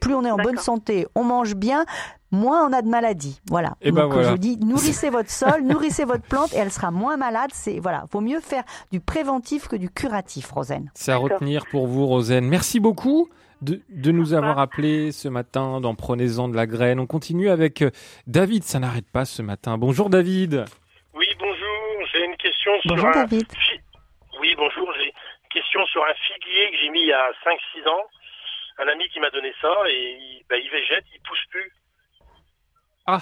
Plus on est en bonne santé, on mange bien, moins on a de maladies. Voilà. Et ben Donc voilà. je dis nourrissez votre sol, nourrissez votre plante et elle sera moins malade. C'est voilà, vaut mieux faire du préventif que du curatif, Rosen. C'est à retenir pour vous, Rosen. Merci beaucoup de, de nous avoir appelés ce matin dans Prenez-en de la graine. On continue avec euh, David, ça n'arrête pas ce matin. Bonjour David. Oui, bonjour. J'ai une question sur Bonjour, un... David. Oui, bonjour. J'ai une question sur un figuier que j'ai mis il y a 5-6 ans. Un ami qui m'a donné ça et il, bah, il végète, il pousse plus. Ah.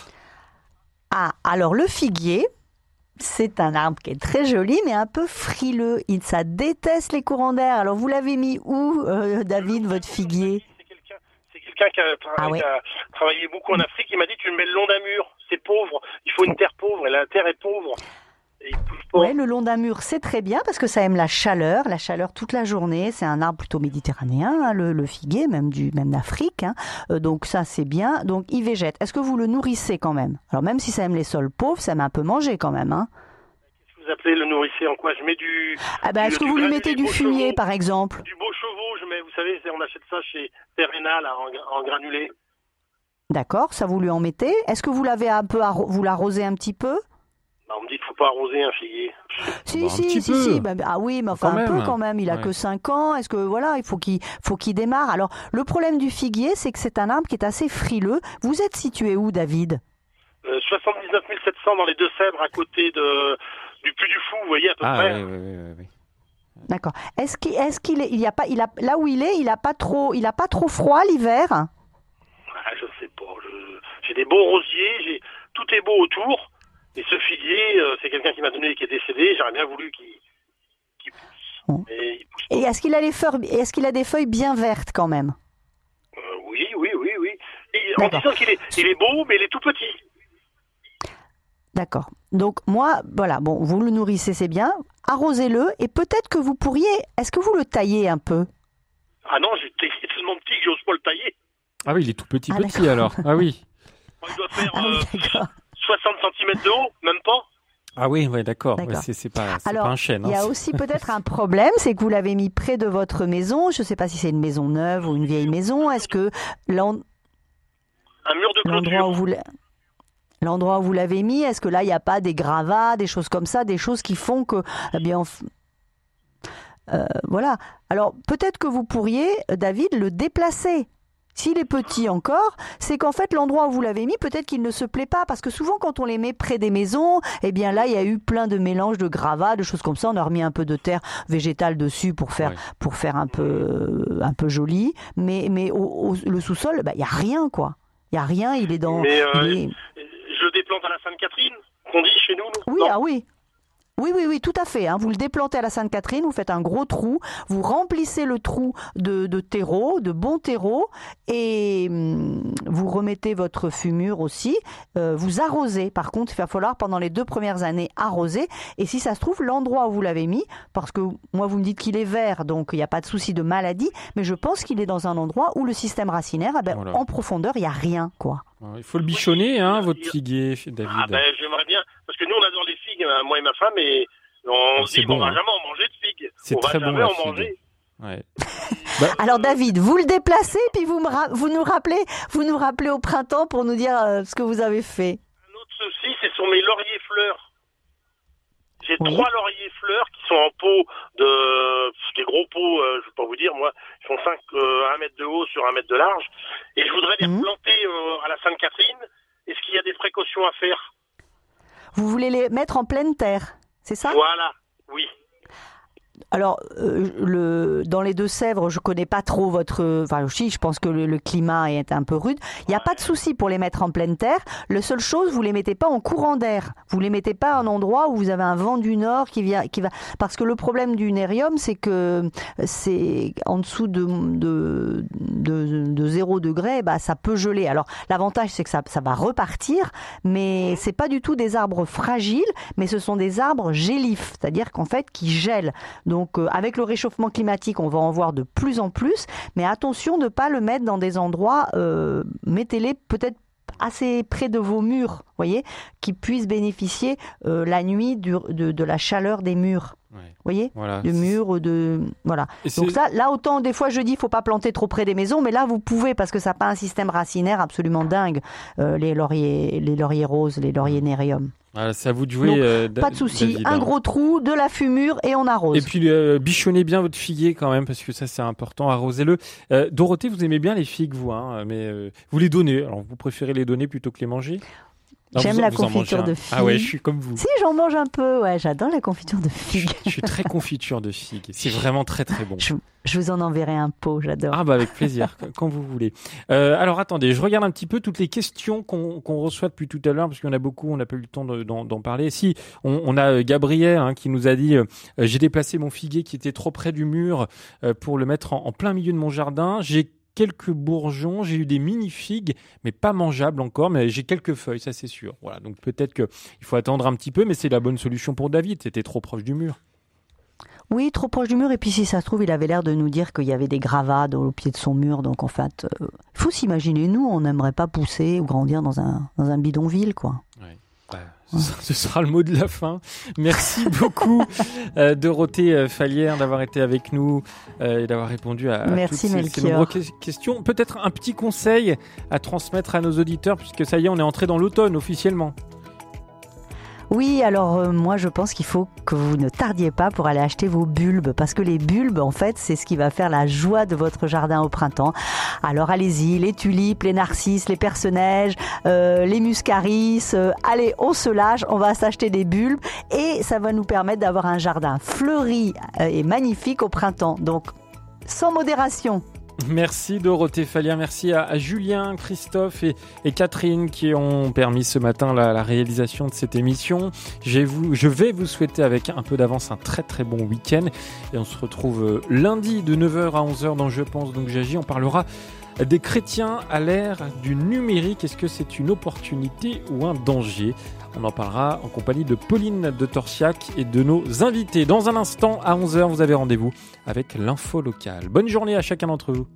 Ah, alors le figuier, c'est un arbre qui est très joli, mais un peu frileux. Il, ça déteste les courants d'air. Alors vous l'avez mis où, euh, David, votre figuier? C'est quelqu'un qui, Ah ouais. qui a travaillé beaucoup en Afrique. Il m'a dit tu le mets le long d'un mur. C'est pauvre. Il faut une terre pauvre et la terre est pauvre. Ouais, le long d'un mur, c'est très bien parce que ça aime la chaleur, la chaleur toute la journée. C'est un arbre plutôt méditerranéen, hein, le, le figuier, même du même d'Afrique. hein. Euh, donc ça, c'est bien. Donc il végète. Est-ce que vous le nourrissez quand même? Alors même si ça aime les sols pauvres, ça aime un peu manger quand même. Hein. Vous appelez le nourrissez en quoi? Je mets du. Ah ben, est-ce que vous lui mettez du fumier, chevaux. par exemple? Du beau chevaux, je mets. Vous savez, on achète ça chez Terrena là, en, gra- en granulé. D'accord, ça vous lui en mettez. Est-ce que vous l'avez un peu, vous l'arrosez un petit peu? Bah, on me dit qu'il faut pas arroser un figuier. Si, Bah, un si, petit si, peu. si. bah, ah oui, mais enfin Quand un peu même. quand même. Il a Ouais. que 5 ans. Est-ce que voilà, il faut qu'il faut qu'il démarre? Alors le problème du figuier, c'est que c'est un arbre qui est assez frileux. Vous êtes situé où, David? Euh, 79 700 dans les deux Sèvres à côté de du Puy du Fou, vous voyez à peu Ah près. oui, oui, oui. D'accord. Est-ce qu'il est-ce qu'il est, il y a pas, il a là où il est, il a pas trop, il a pas trop froid l'hiver? Ah, je sais pas. J'ai des beaux rosiers, j'ai tout est beau autour. Et ce figuier, euh, c'est quelqu'un qui m'a donné qui est décédé. J'aurais bien voulu qu'il pousse. Mais il pousse Et est-ce qu'il a les feuilles, est-ce qu'il a des feuilles bien vertes quand même? Euh, oui, oui, oui, oui. Et en disant qu'il est, il est beau, mais il est tout petit. D'accord. Donc moi, voilà, bon, vous le nourrissez, c'est bien. Arrosez-le et peut-être que vous pourriez. Est-ce que vous le taillez un peu? Ah non, j'ai- il est tellement petit que j'ose pas le tailler. Ah oui, il est tout petit Ah, petit alors. Ah oui. Il doit faire euh, 60 cm de haut, même pas. Ah oui, d'accord. Ouais, c'est pas, c'est Alors, pas un chêne. il y hein. a aussi peut-être un problème, c'est que vous l'avez mis près de votre maison. Je ne sais pas si c'est une maison neuve ou une vieille maison. Est-ce que Un mur de l'endroit clôture. où vous l'endroit où vous l'avez mis, est-ce que là il n'y a pas des gravats, des choses comme ça, des choses qui font que, eh bien, euh, voilà. Alors peut-être que vous pourriez, David, le déplacer. S'il est petit encore, c'est qu'en fait l'endroit où vous l'avez mis, peut-être qu'il ne se plaît pas, parce que souvent quand on les met près des maisons, eh bien là il y a eu plein de mélanges de gravats, de choses comme ça. On a remis un peu de terre végétale dessus pour faire pour faire un peu un peu joli, mais mais au, au- le sous-sol, bah, il y a rien quoi. Il y a rien, il est dans. Mais euh, il est- je déplante à la Sainte-Catherine, qu'on dit chez nous. Oui, ah oui. Oui, oui, oui, tout à fait. hein. Vous le déplantez à la Sainte-Catherine, vous faites un gros trou, vous remplissez le trou de, de terreau, de bon terreau, et hum, vous remettez votre fumure aussi. Euh, vous arrosez. Par contre, il va falloir pendant les deux premières années arroser. Et si ça se trouve, l'endroit où vous l'avez mis, parce que moi vous me dites qu'il est vert, donc il n'y a pas de souci de maladie, mais je pense qu'il est dans un endroit où le système racinaire, eh ben, Voilà. en profondeur, il n'y a rien, quoi. Il faut le bichonner, hein, votre figuier, David. Ah ben j'aimerais bien, parce que nous on euh, moi et ma femme, et on se C'est dit bon, qu'on va hein. jamais en manger de figues. C'est on très va bon, la en manger. Ouais. Alors David, vous le déplacez puis vous, me ra- vous nous rappelez, vous nous rappelez au printemps pour nous dire euh, ce que vous avez fait. L'autre souci, c'est sur mes lauriers fleurs. J'ai Oui. trois lauriers fleurs qui sont en pot de des gros pots, euh, je vais pas vous dire moi, ils font 5 euh, 1 mètre de haut sur 1 mètre de large et je voudrais les replanter euh, à la Sainte-Catherine. Est-ce qu'il y a des précautions à faire? Vous voulez les mettre en pleine terre, c'est ça? Voilà. Alors, euh, le, dans les Deux-Sèvres, je connais pas trop votre. Enfin, aussi, je pense que le, le climat est un peu rude. Il n'y a pas de souci pour les mettre en pleine terre. La seule chose, vous les mettez pas en courant d'air. Vous les mettez pas à un endroit où vous avez un vent du nord qui vient, qui va. Parce que le problème du nérium, c'est que c'est en dessous de de, de, de 0 degré, bah ça peut geler. Alors l'avantage, c'est que ça, ça va repartir, mais c'est pas du tout des arbres fragiles, mais ce sont des arbres gélifs, c'est-à-dire qu'en fait qui gèlent. Donc euh, avec le réchauffement climatique, on va en voir de plus en plus, mais attention de ne pas le mettre dans des endroits, euh, mettez-les peut-être assez près de vos murs, voyez, qui puissent bénéficier euh, la nuit du, de, de, la chaleur des murs. Vous voyez Voilà. De murs, de. Voilà. Et Donc ça, là, autant des fois je dis, il faut pas planter trop près des maisons, mais là, vous pouvez, parce que ça n'a pas un système racinaire absolument dingue, euh, les, lauriers, les lauriers roses, les lauriers nérium. C'est à vous de jouer. Donc, euh, pas de souci, un hein. gros trou, de la fumure et on arrose. Et puis euh, bichonnez bien votre figuier quand même parce que ça c'est important. Arrosez-le. Euh, Dorothée, vous aimez bien les figues vous, hein, mais euh, vous les donnez. Alors vous préférez les donner plutôt que les manger? J'aime la confiture de figue. Ah ouais, je suis comme vous. Si, j'en mange un peu, ouais, j'adore la confiture de figue. Je suis très confiture de figues. C'est vraiment très très bon. Je, je vous en enverrai un pot, j'adore. Ah bah avec plaisir, quand- vous voulez. Euh, alors attendez, je regarde un petit peu toutes les questions qu'on reçoit depuis tout à l'heure, parce qu'il y en a beaucoup, on n'a pas eu le temps de- d'en parler. Si, on, on a euh, Gabriel hein, qui nous a dit, euh, j'ai déplacé mon figuier qui était trop près du mur euh, pour le mettre en, en plein milieu de mon jardin. J'ai quelques bourgeons, j'ai eu des mini figues, mais pas mangeables encore, mais j'ai quelques feuilles, ça c'est sûr. Voilà, donc peut-être que il faut attendre un petit peu, mais c'est la bonne solution pour David. C'était trop proche du mur. Oui, trop proche du mur. Et puis, si ça se trouve, il avait l'air de nous dire qu'il y avait des gravats au pied de son mur. Donc, en fait, il faut s'imaginer, nous, on n'aimerait pas pousser ou grandir dans un, dans un bidonville, quoi. Ce sera le mot de la fin. Merci beaucoup, euh, Dorothée euh, Fallière, d'avoir été avec nous euh, et d'avoir répondu à, Merci, toutes ces, ces nombreuses que- questions. Peut-être un petit conseil à transmettre à nos auditeurs, puisque ça y est, on est entré dans l'automne officiellement. Oui, alors euh, moi je pense qu'il faut que vous ne tardiez pas pour aller acheter vos bulbes parce que les bulbes en fait c'est ce qui va faire la joie de votre jardin au printemps. Alors allez-y, les tulipes, les narcisses, les personnages, euh, les muscaris, euh, allez on se lâche, on va s'acheter des bulbes et ça va nous permettre d'avoir un jardin fleuri euh, et magnifique au printemps. Donc sans modération. Merci Dorothée Fallière, merci à, Julien, Christophe et, Catherine qui ont permis ce matin la, réalisation de cette émission. Je vais vous souhaiter avec un peu d'avance un très très bon week-end et on se retrouve euh, lundi de 9h à 11h dans Je pense donc j'agis. On parlera des chrétiens à l'ère du numérique. Est-ce que c'est une opportunité ou un danger? On en parlera en compagnie de Pauline de Torsiac et de nos invités. Dans un instant, à 11h, vous avez rendez-vous avec l'info locale. Bonne journée à chacun d'entre vous.